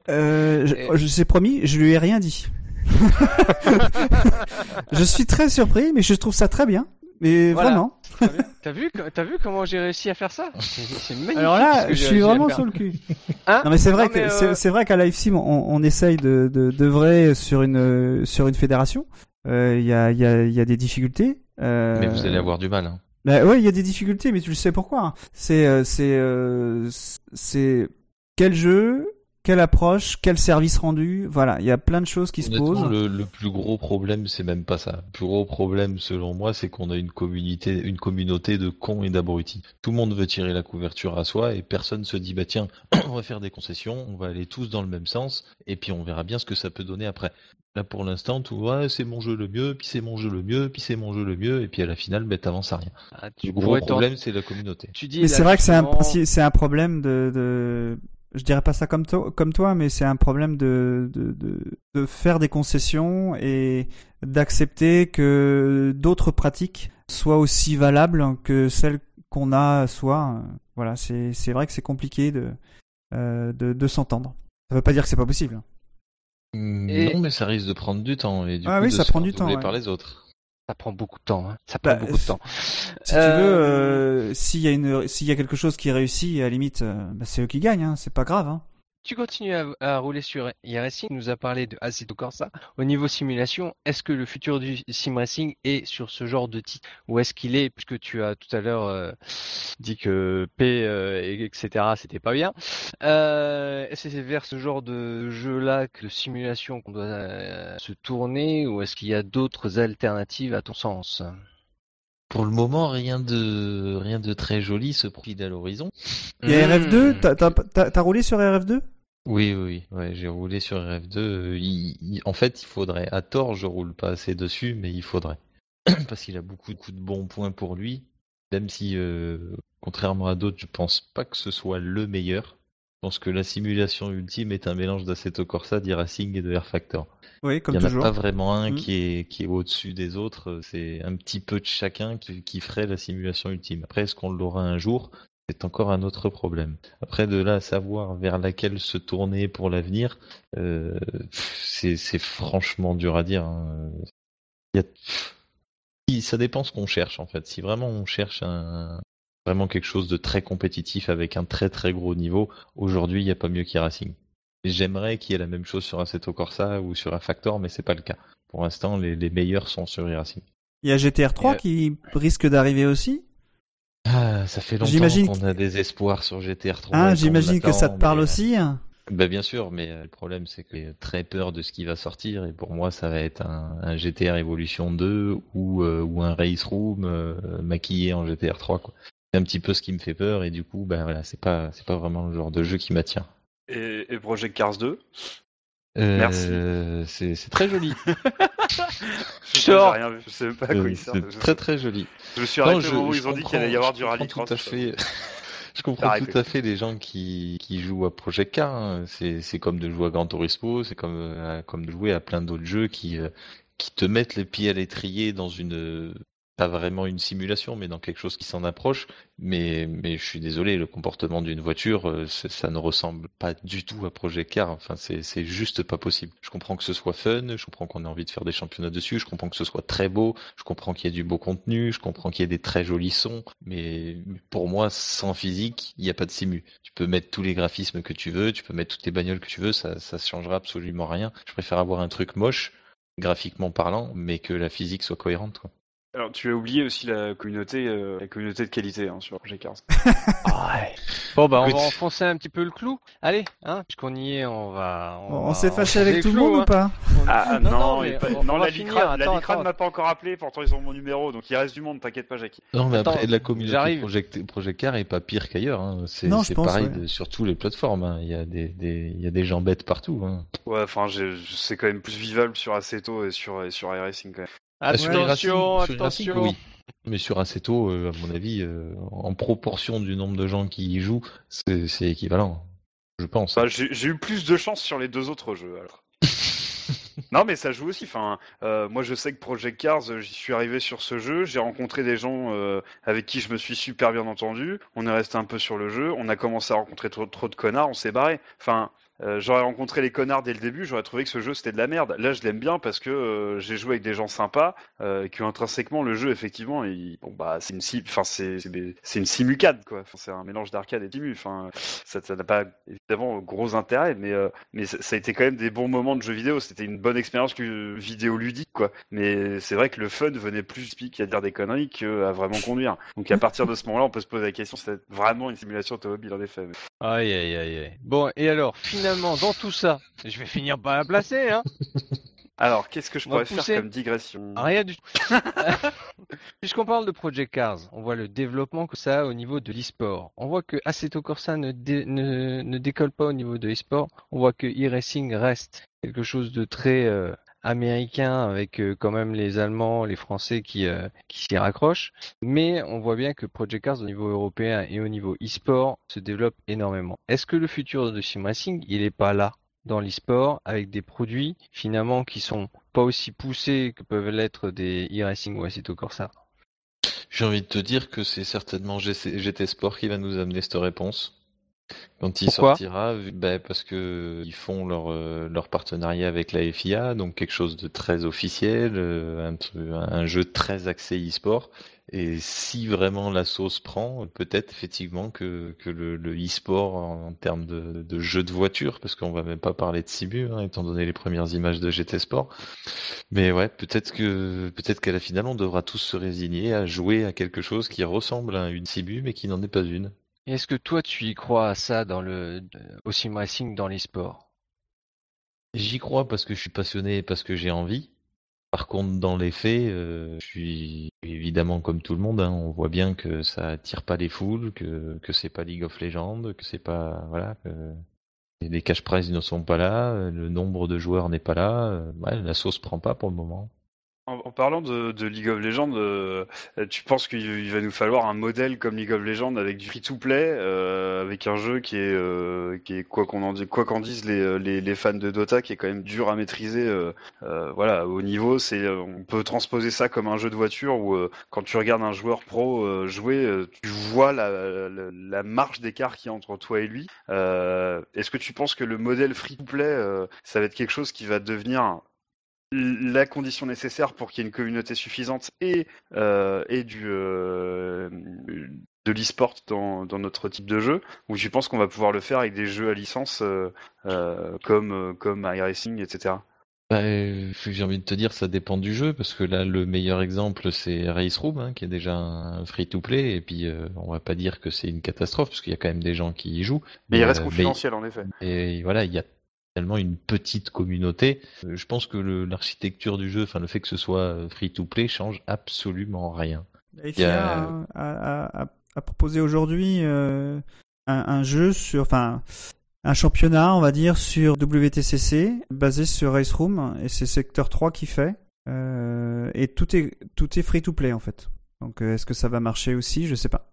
Euh, je, Et- je sais promis, je lui ai rien dit. je suis très surpris, mais je trouve ça très bien. Mais Voilà. vraiment. t'as vu, t'as vu comment j'ai réussi à faire ça? C'est magnifique. Alors là, je suis vraiment sur le cul. Hein? Non mais c'est vrai que euh, c'est vrai qu'à Live Sim, on, on essaye de de d'œuvrer sur une sur une fédération. Euh, Il y a il y a y a des difficultés. Euh, Mais vous allez avoir du mal, hein. Bah ouais, il y a des difficultés, mais tu le sais pourquoi. hein. C'est euh, c'est euh, c'est quel jeu, quelle approche, quel service rendu. Voilà, il y a plein de choses qui se posent. Le, le plus gros problème, c'est même pas ça. Le plus gros problème, selon moi, c'est qu'on a une communauté, une communauté de cons et d'abrutis. Tout le monde veut tirer la couverture à soi et personne se dit, bah tiens, on va faire des concessions, on va aller tous dans le même sens et puis on verra bien ce que ça peut donner après. Là, pour l'instant, tout, ouais, c'est mon jeu le mieux, puis c'est mon jeu le mieux, puis c'est mon jeu le mieux, et puis à la finale, bah, t'avances à rien. Ah, tu Le gros problème, c'est la communauté. Tu dis Mais là, c'est vrai que c'est un, c'est problème de, de, je dirais pas ça comme toi, comme toi, mais c'est un problème de, de, de, de faire des concessions et d'accepter que d'autres pratiques soient aussi valables que celles qu'on a soi. Voilà, c'est, c'est vrai que c'est compliqué de, euh, de, de s'entendre. Ça veut pas dire que c'est pas possible. Et- Non, mais ça risque de prendre du temps et du Ah coup oui, de ça se prend faire du temps, ouais. par les autres. Ça prend beaucoup de temps. Hein. Ça prend Bah, beaucoup de temps. Si tu veux, euh, s'il y a une, s'il y a quelque chose qui réussit, à la limite, euh, bah, c'est eux qui gagnent. Hein, c'est pas grave. Hein. Tu continues à, à rouler sur iRacing, nous a parlé de Assetto Corsa. Au niveau simulation, est-ce que le futur du sim racing est sur ce genre de titre? Ou est-ce qu'il est, puisque tu as tout à l'heure euh, dit que P, euh, et- etc., c'était pas bien, euh, est-ce que c'est vers ce genre de jeu-là, que de simulation qu'on doit euh, se tourner, ou est-ce qu'il y a d'autres alternatives à ton sens? Pour le moment, rien de rien de très joli se profile à l'horizon. Il y a Hmm. RF2, t'as, t'as, t'as, t'as roulé sur RF2 Oui, oui, oui. Ouais, j'ai roulé sur RF2. euh, il- il- en fait, il faudrait. À tort, je roule pas assez dessus, mais il faudrait. Parce qu'il a beaucoup, beaucoup de bons points pour lui. Même si, euh, contrairement à d'autres, je pense pas que ce soit le meilleur. Je pense que la simulation ultime est un mélange d'Assetto Corsa, d'e-Racing et de Air Factor. Oui, comme Il n'y en toujours. a pas vraiment un Mm. qui est, qui est au-dessus des autres. C'est un petit peu de chacun qui, qui ferait la simulation ultime. Après, est-ce qu'on l'aura un jour? C'est encore un autre problème. Après, de là à savoir vers laquelle se tourner pour l'avenir, euh, c'est franchement dur à dire. hein. Il y a- Ça dépend ce qu'on cherche en fait. Si vraiment on cherche un, vraiment quelque chose de très compétitif avec un très très gros niveau, aujourd'hui il n'y a pas mieux qu'e-Racing. J'aimerais qu'il y ait la même chose sur Assetto Corsa ou sur Factor, mais c'est pas le cas. Pour l'instant, les, les meilleurs sont sur e-Racing. Il y a GTR 3 Et, euh, qui risque d'arriver aussi? Ah, ça fait longtemps J'imagine qu'on a des espoirs sur GTR 3. Hein, et qu'on j'imagine que ça te parle mais- aussi. hein. Bah bien sûr, mais euh, le problème c'est que j'ai très peur de ce qui va sortir et pour moi ça va être un, un GTR Evolution 2 ou, euh, ou un Race Room euh, maquillé en GTR 3 quoi. C'est un petit peu ce qui me fait peur et du coup bah voilà c'est pas c'est pas vraiment le genre de jeu qui m'attire. Et, et Project Cars 2 Euh, C'est c'est très joli. Je j'ai rien vu, je sais même pas à quoi Euh, il sert. c'est très très joli. je me suis Non, arrêté je- au moment où je ils ont dit comprends- qu'il allait y avoir du rallycross. Tout à fait. je comprends Arrêtez. tout à fait les gens qui, qui jouent à Project Car. hein. C'est c'est comme de jouer à Gran Turismo, c'est comme euh, comme de jouer à plein d'autres jeux qui qui te mettent les pieds à l'étrier dans une pas vraiment une simulation, mais dans quelque chose qui s'en approche. Mais, mais je suis désolé, le comportement d'une voiture, euh, ça ne ressemble pas du tout à Project Car. Enfin, c'est c'est juste pas possible. Je comprends que ce soit fun, je comprends qu'on ait envie de faire des championnats dessus, je comprends que ce soit très beau, je comprends qu'il y ait du beau contenu, je comprends qu'il y ait des très jolis sons, mais pour moi, sans physique, il n'y a pas de simu. Tu peux mettre tous les graphismes que tu veux, tu peux mettre toutes les bagnoles que tu veux, ça, ça changera absolument rien. Je préfère avoir un truc moche, graphiquement parlant, mais que la physique soit cohérente. Quoi. Alors, tu as oublié aussi la communauté, euh, la communauté de qualité hein, sur Project Cars. Bon bah on Écoute. va enfoncer un petit peu le clou. Allez, hein, puisqu'on y est, on va. On, va s'est fâché enfoncer avec tout le monde hein. ou pas Ah Non, non, non, il mais est pas- on- non, on va la finir. Licra, la Attends, Licra ne attends. m'a pas encore appelé, pourtant ils ont mon numéro, donc il reste du monde, t'inquiète pas Jackie. Non, mais Attends, après, la communauté j'arrive. Project, Project Car est pas pire qu'ailleurs. Hein. C'est Non, je c'est pense, pareil ouais. de- sur toutes les plateformes. hein. Il, y a des, des, il y a des gens bêtes partout. Hein. Ouais, enfin j'ai- c'est quand même plus vivable sur Assetto et sur, et sur iRacing quand même. Ah, sur Attention, attention. oui. Mais sur Assetto, euh, à mon avis, euh, en proportion du nombre de gens qui y jouent, c'est c'est équivalent. Je pense. Bah, j'ai j'ai eu plus de chance sur les deux autres jeux alors. Non mais ça joue aussi. Enfin, euh, moi je sais que Project Cars, j'y suis arrivé sur ce jeu, j'ai rencontré des gens euh, avec qui je me suis super bien entendu. On est resté un peu sur le jeu, on a commencé à rencontrer trop, trop de connards, on s'est barré. Enfin, euh, j'aurais rencontré les connards dès le début, j'aurais trouvé que ce jeu c'était de la merde. Là je l'aime bien parce que euh, j'ai joué avec des gens sympas, euh, et que intrinsèquement le jeu effectivement, il... bon bah c'est une sim, enfin c'est une simucade quoi. Enfin, c'est un mélange d'arcade et de simu. Enfin, ça n'a pas évidemment gros intérêt, mais euh, mais ça a été quand même des bons moments de jeu vidéo. C'était une bonne expérience vidéo ludique, quoi. Mais c'est vrai que le fun venait plus pique à dire des conneries qu'à vraiment conduire. Donc à partir de ce moment-là, on peut se poser la question c'est vraiment une simulation automobile en effet. Aïe aïe aïe aïe. Bon, et alors, finalement, dans tout ça, je vais finir par la placer, hein Alors, qu'est-ce que je pourrais pousser. faire comme digression? Rien du tout. Puisqu'on parle de Project Cars, on voit le développement que ça a au niveau de l'e-sport. On voit que Assetto Corsa ne, dé- ne, ne décolle pas au niveau de l'e-sport. On voit que e-racing reste quelque chose de très euh, américain avec euh, quand même les Allemands, les Français qui, euh, qui s'y raccrochent. Mais on voit bien que Project Cars au niveau européen et au niveau e-sport se développe énormément. Est-ce que le futur de sim racing, il est pas là dans l'e-sport avec des produits finalement qui sont pas aussi poussés que peuvent l'être des e-racing ou Assetto Corsa? J'ai envie de te dire que c'est certainement GT Sport qui va nous amener cette réponse. Quand il Pourquoi? sortira, ben parce que ils font leur euh, leur partenariat avec la FIA, donc quelque chose de très officiel, euh, un, jeu très axé e-sport. Et si vraiment la sauce prend, peut-être effectivement que que le, le e-sport en, en termes de, de jeu de voiture, parce qu'on va même pas parler de Simu, hein, étant donné les premières images de GT Sport. Mais ouais, peut-être que peut-être qu'à la finale, on devra tous se résigner à jouer à quelque chose qui ressemble à une Simu, mais qui n'en est pas une. Est-ce que toi tu y crois à ça dans le au sim racing dans l'e-sport? J'y crois parce que je suis passionné et parce que j'ai envie. Par contre, dans les faits, euh, je suis évidemment comme tout le monde. hein, on voit bien que ça attire pas les foules, que que c'est pas League of Legends, que c'est pas voilà, que les cash prizes ne sont pas là, le nombre de joueurs n'est pas là. euh, ouais, la sauce prend pas pour le moment. En, en parlant de, de League of Legends, euh, tu penses qu'il il va nous falloir un modèle comme League of Legends avec du free-to-play, euh, avec un jeu qui est, euh, qui est quoi qu'on en dise, quoi qu'en disent les, les, les fans de Dota, qui est quand même dur à maîtriser. euh, euh, voilà, au niveau, c'est, euh, on peut transposer ça comme un jeu de voiture où euh, quand tu regardes un joueur pro euh, jouer, euh, tu vois la, la, la marge d'écart qu'il y a entre toi et lui. Euh, Est-ce que tu penses que le modèle free-to-play, euh, ça va être quelque chose qui va devenir la condition nécessaire pour qu'il y ait une communauté suffisante et, euh, et du, euh, de l'e-sport dans, dans notre type de jeu, ou tu penses qu'on va pouvoir le faire avec des jeux à licence euh, comme, comme iRacing, etc. Bah, j'ai envie de te dire, ça dépend du jeu, parce que là, le meilleur exemple, c'est Race Room, hein, qui est déjà un free-to-play, et puis euh, on va pas dire que c'est une catastrophe, parce qu'il y a quand même des gens qui y jouent. Mais il reste confidentiel, en effet. et voilà, il y a tellement une petite communauté. Euh, Je pense que l'architecture du jeu, enfin le fait que ce soit euh, free-to-play, change absolument rien. Il y a- a, a- a- proposé aujourd'hui euh, un, un jeu sur, enfin, un championnat, on va dire, sur WTCC, basé sur Race Room, et c'est Secteur 3 qui fait. Euh, et tout est, tout est free to play en fait. Donc est-ce que ça va marcher aussi? Je sais pas.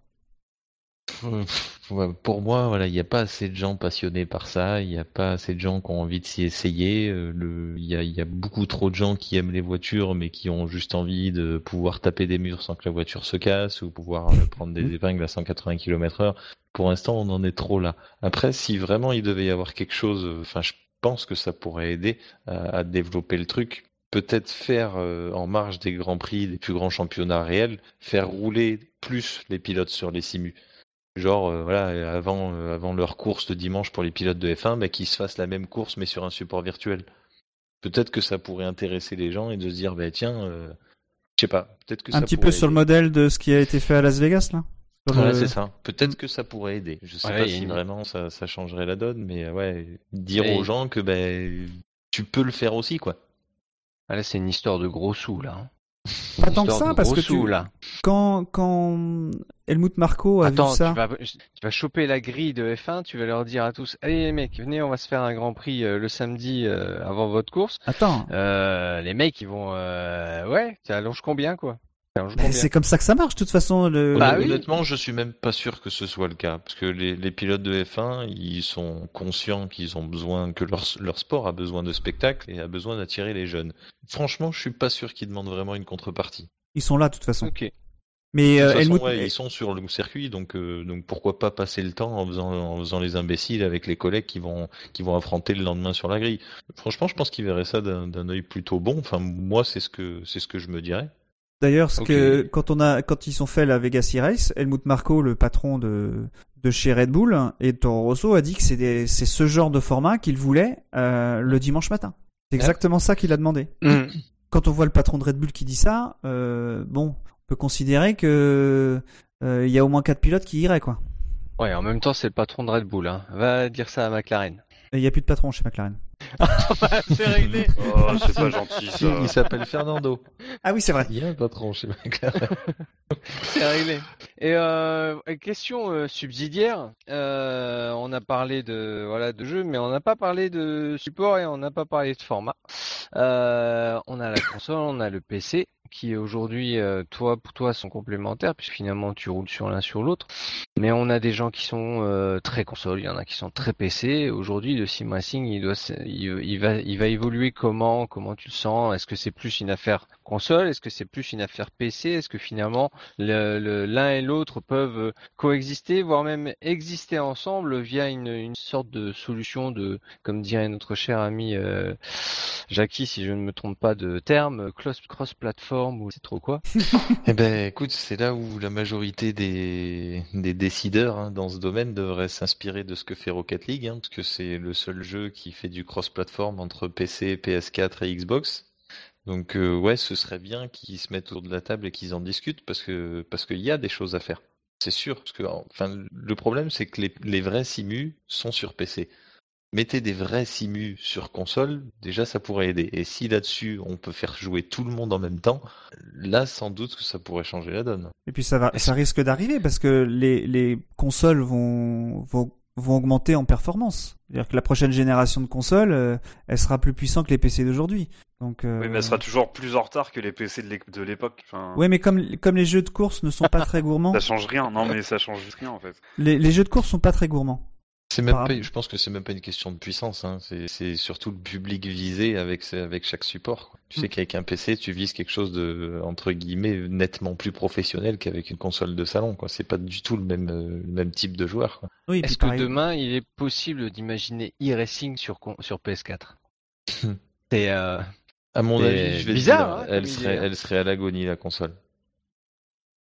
Pour moi, voilà, il n'y a pas assez de gens passionnés par ça, il n'y a pas assez de gens qui ont envie de s'y essayer. euh, Il y y a beaucoup trop de gens qui aiment les voitures, mais qui ont juste envie de pouvoir taper des murs sans que la voiture se casse ou pouvoir euh, prendre des épingles à 180 km/h. Pour l'instant, on en est trop là. Après, si vraiment il devait y avoir quelque chose, euh, enfin, je pense que ça pourrait aider à, à développer le truc. Peut-être faire euh, en marge des grands prix, des plus grands championnats réels, faire rouler plus les pilotes sur les simus. Genre, euh, voilà, avant, euh, avant leur course de dimanche pour les pilotes de F1, bah, qu'ils se fassent la même course mais sur un support virtuel. Peut-être que ça pourrait intéresser les gens et de se dire, bah, tiens, euh, je sais pas, peut-être que Un ça petit peu sur le modèle de ce qui a été fait à Las Vegas là. Ouais, le- c'est ça. Peut-être que ça pourrait aider. Je sais Ouais, pas si une- vraiment ça, ça changerait la donne, mais ouais, dire Et- aux gens que ben tu peux le faire aussi, quoi. Ah, Là, c'est une histoire de gros sous, là. hein. Pas tant que histoire ça, de parce gros que sous, tu- là. Quand, quand Helmut Marko a Attends, vu ça. tu vas, tu vas choper la grille de F1, tu vas leur dire à tous, allez les mecs, venez, on va se faire un Grand Prix euh, le samedi euh, avant votre course. Attends, Euh, les mecs, ils vont, euh, ouais, ça allonge combien, quoi? Combien? c'est comme ça que ça marche de toute façon. Le... Bah Honnêt- oui. Honnêtement, je suis même pas sûr que ce soit le cas, parce que les, les pilotes de F1, ils sont conscients qu'ils ont besoin, que leur, leur sport a besoin de spectacle et a besoin d'attirer les jeunes. Franchement, je suis pas sûr qu'ils demandent vraiment une contrepartie. Ils sont là de toute façon. Ok. Mais De euh, toute façon, Helmut, ouais, ils sont sur le circuit, donc euh, donc pourquoi pas passer le temps en faisant en faisant les imbéciles avec les collègues qui vont qui vont affronter le lendemain sur la grille. Franchement, je pense qu'ils verraient ça d'un d'un œil plutôt bon. Enfin, moi, c'est ce que c'est ce que je me dirais. D'ailleurs, ce que quand on a quand ils ont fait la Vegas e-Race, Helmut Marko, le patron de de chez Red Bull et Toro Rosso a dit que c'est des- c'est ce genre de format qu'il voulait euh, le dimanche matin. C'est exactement ça qu'il a demandé. Hmm. Quand on voit le patron de Red Bull qui dit ça, euh, bon, on peut considérer que euh, il y a au moins quatre pilotes qui iraient quoi. Ouais, en même temps, c'est le patron de Red Bull. Hein. Va dire ça à McLaren. Il n'y a plus de patron chez McLaren. c'est réglé. Oh, c'est pas gentil ça. il s'appelle Fernando. Ah oui, c'est vrai. Il y a un patron chez McLaren. C'est réglé. Et euh, question euh, subsidiaire, euh, on a parlé de voilà de jeux, mais on n'a pas parlé de support et on n'a pas parlé de format. Euh, on a la console, on a le PC qui aujourd'hui, euh, toi pour toi, sont complémentaires puisque finalement tu roules sur l'un sur l'autre. Mais on a des gens qui sont euh, très console, il y en a qui sont très PC. Aujourd'hui, le sim racing, il doit, il, il va, il va évoluer comment, comment tu le sens? Est-ce que c'est plus une affaire console? Est-ce que c'est plus une affaire PC Est-ce que finalement le- le- l'un et l'autre peuvent euh, coexister, voire même exister ensemble via une, une sorte de solution de, comme dirait notre cher ami euh, Jackie, si je ne me trompe pas de terme, cross- ou c'est trop quoi Eh ben, écoute, c'est là où la majorité des, des décideurs hein, dans ce domaine devraient s'inspirer de ce que fait Rocket League, hein, parce que c'est le seul jeu qui fait du cross-platform entre PC, PS4 et Xbox. Donc euh, ouais, ce serait bien qu'ils se mettent autour de la table et qu'ils en discutent, parce que parce qu'il y a des choses à faire. C'est sûr, parce que enfin le problème c'est que les, les vrais simus sont sur PC. Mettez des vrais simus sur console, déjà ça pourrait aider. Et si là-dessus on peut faire jouer tout le monde en même temps, là sans doute que ça pourrait changer la donne. Et puis ça va, ça risque d'arriver parce que les, les consoles vont, vont, vont augmenter en performance. C'est-à-dire que la prochaine génération de consoles, euh, elle sera plus puissante que les PC d'aujourd'hui. Donc, euh, Oui, mais elle sera toujours plus en retard que les PC de l'é- de l'époque. Enfin, Ouais, mais comme, comme les jeux de course ne sont pas très gourmands, Ça change rien. Non, mais ça change juste rien en fait. les, les jeux de course sont pas très gourmands. C'est même pas, je pense que c'est même pas une question de puissance, hein. c'est, surtout le public visé avec, chaque support. quoi. Tu sais Mm. qu'avec un PC, tu vises quelque chose de, entre guillemets, nettement plus professionnel qu'avec une console de salon. Quoi. C'est pas du tout le même, le même type de joueur. Oui, Est-ce que pareil- demain il est possible d'imaginer e-racing sur, con- sur PS4 C'est euh, À mon avis, je vais bizarre, dire, hein, elle serait, hein. elle serait à l'agonie la console.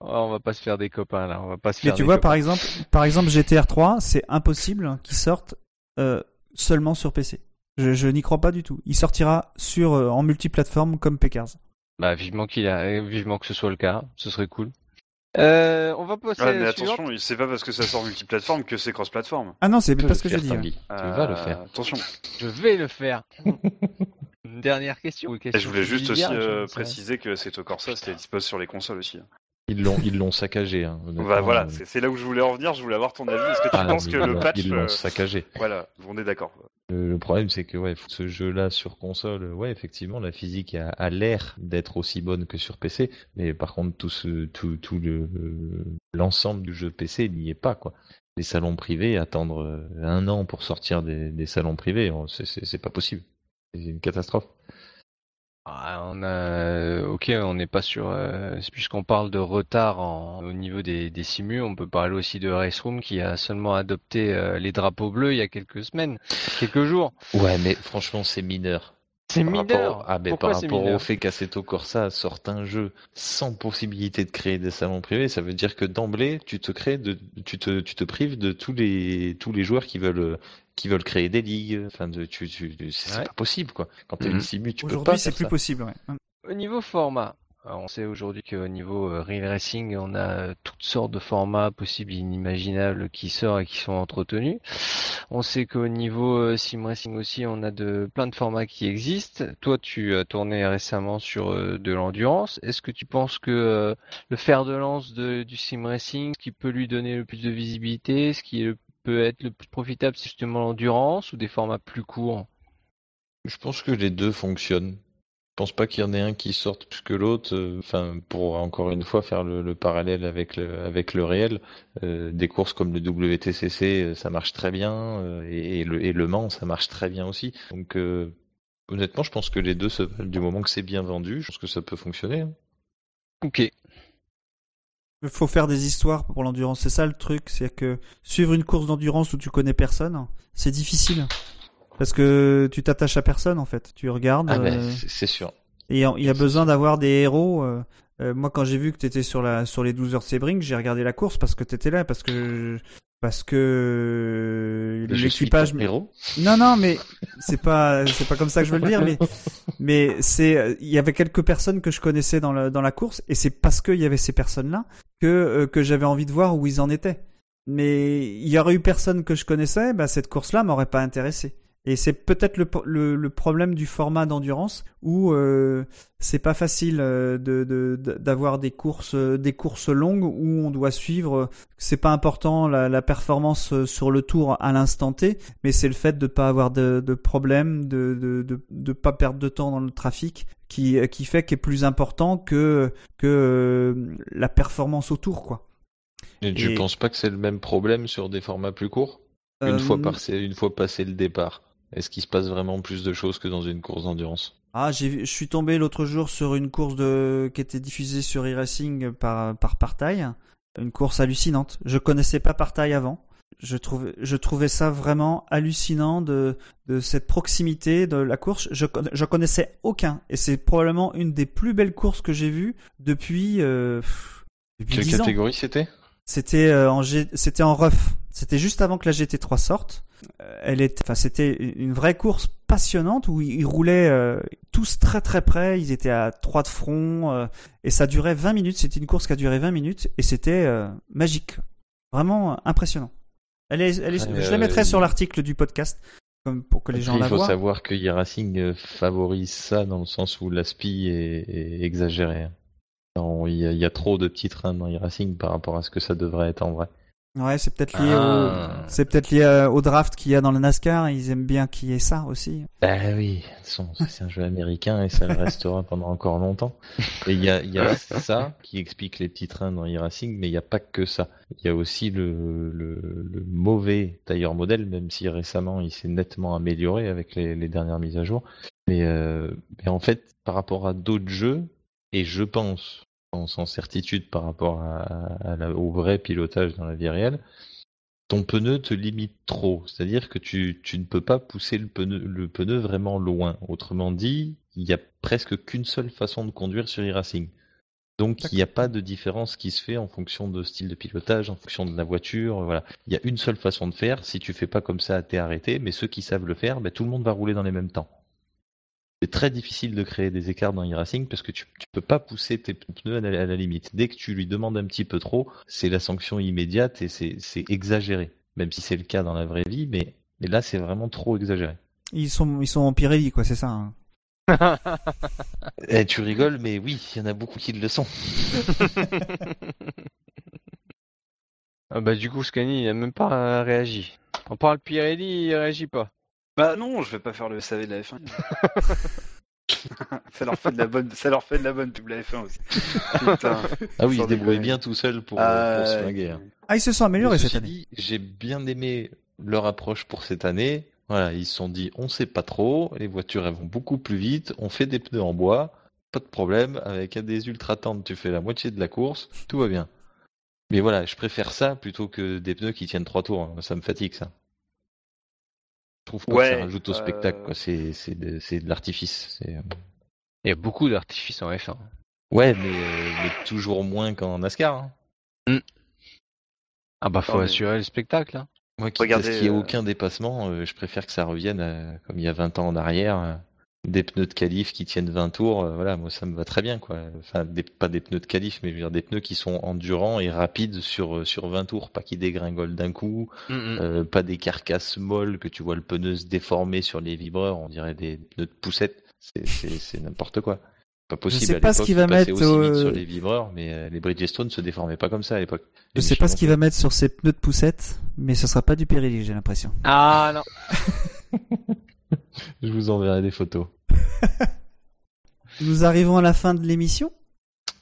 Oh, on va pas se faire des copains là, on va pas se Mais faire tu des vois, copains. par exemple, par exemple, GTR 3, c'est impossible qu'il sorte euh, seulement sur PC. Je, je n'y crois pas du tout. Il sortira sur euh, en multiplateforme comme Pekars. Bah vivement qu'il a, euh, vivement que ce soit le cas, ce serait cool. Euh, on va passer Ouais, à mais attention, c'est pas parce que ça sort multiplateforme que c'est cross-platform. Ah non, c'est Tu pas ce que dis. ouais. Tanguy. Tu Euh, vas le faire. Attention. Je vais le faire. Une dernière question. Et je voulais juste aussi euh, préciser que Seto Corsa c'était dispose sur les consoles aussi. Ils l'ont, ils l'ont saccagé. Hein, Bah, voilà, euh. c'est c'est là où je voulais en venir. Je voulais avoir ton avis. Est-ce que tu Ah, penses que le patch, Ils l'ont euh, saccagé. voilà, on est d'accord. Le, le problème, c'est que ouais, ce jeu-là sur console, euh, ouais, effectivement, la physique a, a l'air d'être aussi bonne que sur PC, mais par contre, tout ce, tout, tout le, l'ensemble du jeu PC n'y est pas, quoi. Les salons privés, attendre euh, un an pour sortir des, des salons privés, c'est, c'est, c'est pas possible. C'est une catastrophe. Ah, on a, ok, on n'est pas sur, euh, puisqu'on parle de retard en- au niveau des, des simus, on peut parler aussi de Race Room qui a seulement adopté euh, les drapeaux bleus il y a quelques semaines, quelques jours. Ouais, mais franchement, c'est mineur. C'est Par mineur. rapport, ah, Pourquoi par c'est rapport au mineur fait qu'Assetto Corsa sorte un jeu sans possibilité de créer des salons privés, ça veut dire que d'emblée, tu te crées de, tu te, tu te prives de tous les, tous les joueurs qui veulent, qui veulent créer des ligues. Enfin, de, tu, tu, c'est c'est Ouais. pas possible, quoi. Quand t'as Mhm. une simu, tu peux pas Aujourd'hui, c'est plus ça. possible. Ouais. Au niveau format, on sait aujourd'hui qu'au niveau euh, Real Racing, on a euh, toutes sortes de formats possibles et inimaginables qui sortent et qui sont entretenus. On sait qu'au niveau euh, Sim Racing aussi, on a de plein de formats qui existent. Toi, tu as tourné récemment sur euh, de l'endurance. Est-ce que tu penses que euh, le fer de lance de, du Sim Racing, ce qui peut lui donner le plus de visibilité, ce qui est le- peut être le plus profitable, c'est justement l'endurance ou des formats plus courts? Je pense que les deux fonctionnent. Je pense pas qu'il y en ait un qui sorte plus que l'autre. euh, Enfin, pour encore une fois faire le, le parallèle avec le, avec le réel, euh, des courses comme le WTCC, euh, ça marche très bien, et, et le, et le Mans, ça marche très bien aussi. Donc, euh, honnêtement, je pense que les deux se valent du moment que c'est bien vendu. Je pense que ça peut fonctionner. hein. Ok. Il faut faire des histoires pour l'endurance. C'est ça le truc, c'est que suivre une course d'endurance où tu connais personne, c'est difficile. Parce que tu t'attaches à personne en fait. Tu regardes. Ah, mais euh, c'est sûr. Et il y a- besoin d'avoir des héros. euh, euh, moi, quand j'ai vu que tu étais sur, la, sur les 12 heures Sebring, j'ai regardé la course parce que tu étais là, parce que, parce que suis l'équipage. Non, non, mais c'est pas, c'est pas comme ça que je veux le dire, mais, mais c'est, il y avait quelques personnes que je connaissais dans, le, dans la course, et c'est parce qu'il y avait ces personnes-là que, euh, que j'avais envie de voir où ils en étaient. mais il y aurait eu personne que je connaissais, bah, cette course-là m'aurait pas intéressé. Et c'est peut-être le, le, le, problème du format d'endurance où euh, c'est pas facile euh, de, de, d'avoir des courses des courses longues où on doit suivre. C'est pas important la, la, performance sur le tour à l'instant T, mais c'est le fait de pas avoir de, de problème, de, de, de, de pas perdre de temps dans le trafic qui qui fait qu'est plus important que que euh, la performance au tour quoi. Et tu penses pas que c'est le même problème sur des formats plus courts? Une, fois passé, une fois passé le départ? Est-ce qu'il se passe vraiment plus de choses que dans une course d'endurance? Ah, je suis tombé l'autre jour sur une course de... qui était diffusée sur e-racing par, par Partail. Une course hallucinante. Je connaissais pas Partail avant. Je trouvais, je trouvais ça vraiment hallucinant de, de cette proximité de la course. Je, je connaissais aucun. Et c'est probablement une des plus belles courses que j'ai vues depuis, euh, depuis Quelle catégorie c'était? C'était euh, en, c'était en rough. C'était juste avant que la GT3 sorte. Euh, elle était, enfin, c'était une vraie course passionnante où ils roulaient euh, tous très très près. Ils étaient à trois de front euh, et ça durait 20 minutes. C'était une course qui a duré 20 minutes et c'était magique, vraiment impressionnant. Elle est, elle est, je la mettrai sur l'article du podcast comme pour que les gens la voient. Il faut savoir que Racing favorise ça dans le sens où l'aspi est, est exagéré. Il y, y, a, trop de petits trains dans e-racing par rapport à ce que ça devrait être en vrai. Ouais, c'est peut-être lié, au... Ah. c'est peut-être lié euh, au draft qu'il y a dans le NASCAR. Ils aiment bien qu'il y ait ça aussi. Bah oui, c'est un jeu américain et ça le restera pendant encore longtemps. Et il y a, y a ça qui explique les petits trains dans e-racing, mais il n'y a pas que ça. Il y a aussi le, le, le mauvais tailleur modèle, même si récemment il s'est nettement amélioré avec les, les, dernières mises à jour. Mais, euh, mais en fait, par rapport à d'autres jeux, et je pense sans, certitude par rapport au vrai pilotage dans la vie réelle, ton pneu te limite trop. C'est-à-dire que tu, ne peux pas pousser le pneu, vraiment loin. Autrement dit, il n'y a presque qu'une seule façon de conduire sur e-racing. Donc il n'y a pas de différence qui se fait en fonction de style de pilotage, en fonction de la voiture. Il y a une seule façon de faire. Si tu fais pas comme ça, t'es arrêté. Mais ceux qui savent le faire, ben, tout le monde va rouler dans les mêmes temps c'est très difficile de créer des écarts dans e-racing parce que tu, tu peux pas pousser tes pneus à la, limite. Dès que tu lui demandes un petit peu trop, c'est la sanction immédiate et c'est exagéré. Même si c'est le cas dans la vraie vie, mais, mais là c'est vraiment trop exagéré. Ils sont, ils sont en Pirelli, quoi, c'est ça. Hein. eh, tu rigoles, mais oui, il y en a beaucoup qui le sont. ah bah du coup, Scani, il a même pas réagi. On parle Pirelli, il réagit pas. Bah non, je vais pas faire le SAV de la F1. ça leur fait de la bonne, ça leur fait de la bonne pub la F1 aussi. Putain, ah oui, ils se débrouillent bien tout seuls pour, euh, se flinguer. Hein. Ah, ils se sont améliorés cette année. J'ai bien aimé leur approche pour cette année. Voilà, ils se sont dit, on sait pas trop, les voitures elles vont beaucoup plus vite, on fait des pneus en bois, pas de problème, avec des ultra tendres, tu fais la moitié de la course, tout va bien. Mais voilà, je préfère ça plutôt que des pneus qui tiennent trois tours, hein. ça me fatigue ça. Je trouve pas que ça rajoute au spectacle, quoi. C'est, de, l'artifice. Euh. Il y a beaucoup d'artifice en F1. Ouais, mais, euh, mais toujours moins qu'en NASCAR. Hein. Mm. Ah bah faut assurer le spectacle. Hein. Moi qui qu'il n'y ait euh, aucun dépassement, je préfère que ça revienne comme il y a 20 ans en arrière des pneus de qualif qui tiennent 20 tours, euh, voilà, moi ça me va très bien quoi. Enfin, pas des pneus de qualif, mais je veux dire des pneus qui sont endurants et rapides sur euh, sur 20 tours, pas qui dégringolent d'un coup, mm, mm. Euh, pas des carcasses molles que tu vois le pneu se déformer sur les vibreurs, on dirait des pneus de poussette, c'est n'importe quoi. Pas possible. Je sais pas ce qu'il va mettre sur les vibreurs, mais les Bridgestone se déformaient pas comme ça à l'époque. Je sais pas ce qu'il va mettre sur ces pneus de poussette, mais ce sera pas du Pirelli, j'ai l'impression. Ah non. Je vous enverrai des photos. Nous arrivons à la fin de l'émission.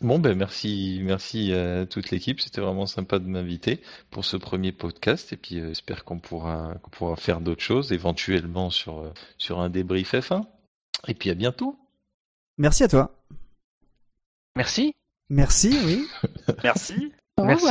Bon ben merci, merci à toute l'équipe. C'était vraiment sympa de m'inviter pour ce premier podcast et puis euh, j'espère qu'on pourra qu'on pourra faire d'autres choses éventuellement sur euh, sur un débrief F1. Et puis à bientôt. Merci à toi. Merci. Merci, oui. merci. Merci.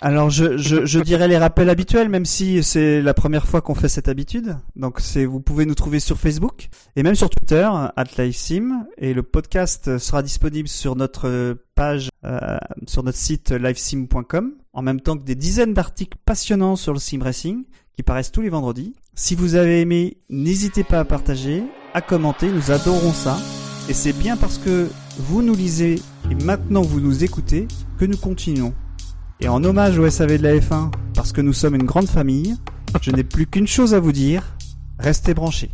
Alors je, je, je, dirais les rappels habituels, même si c'est la première fois qu'on fait cette habitude. Donc c'est vous pouvez nous trouver sur Facebook et même sur Twitter at LiveSim et le podcast sera disponible sur notre page euh, sur notre site livesim.com en même temps que des dizaines d'articles passionnants sur le sim racing qui paraissent tous les vendredis. Si vous avez aimé, n'hésitez pas à partager, à commenter, nous adorons ça. Et c'est bien parce que vous nous lisez et maintenant vous nous écoutez que nous continuons. Et en hommage au SAV de la F1, parce que nous sommes une grande famille, je n'ai plus qu'une chose à vous dire, restez branchés.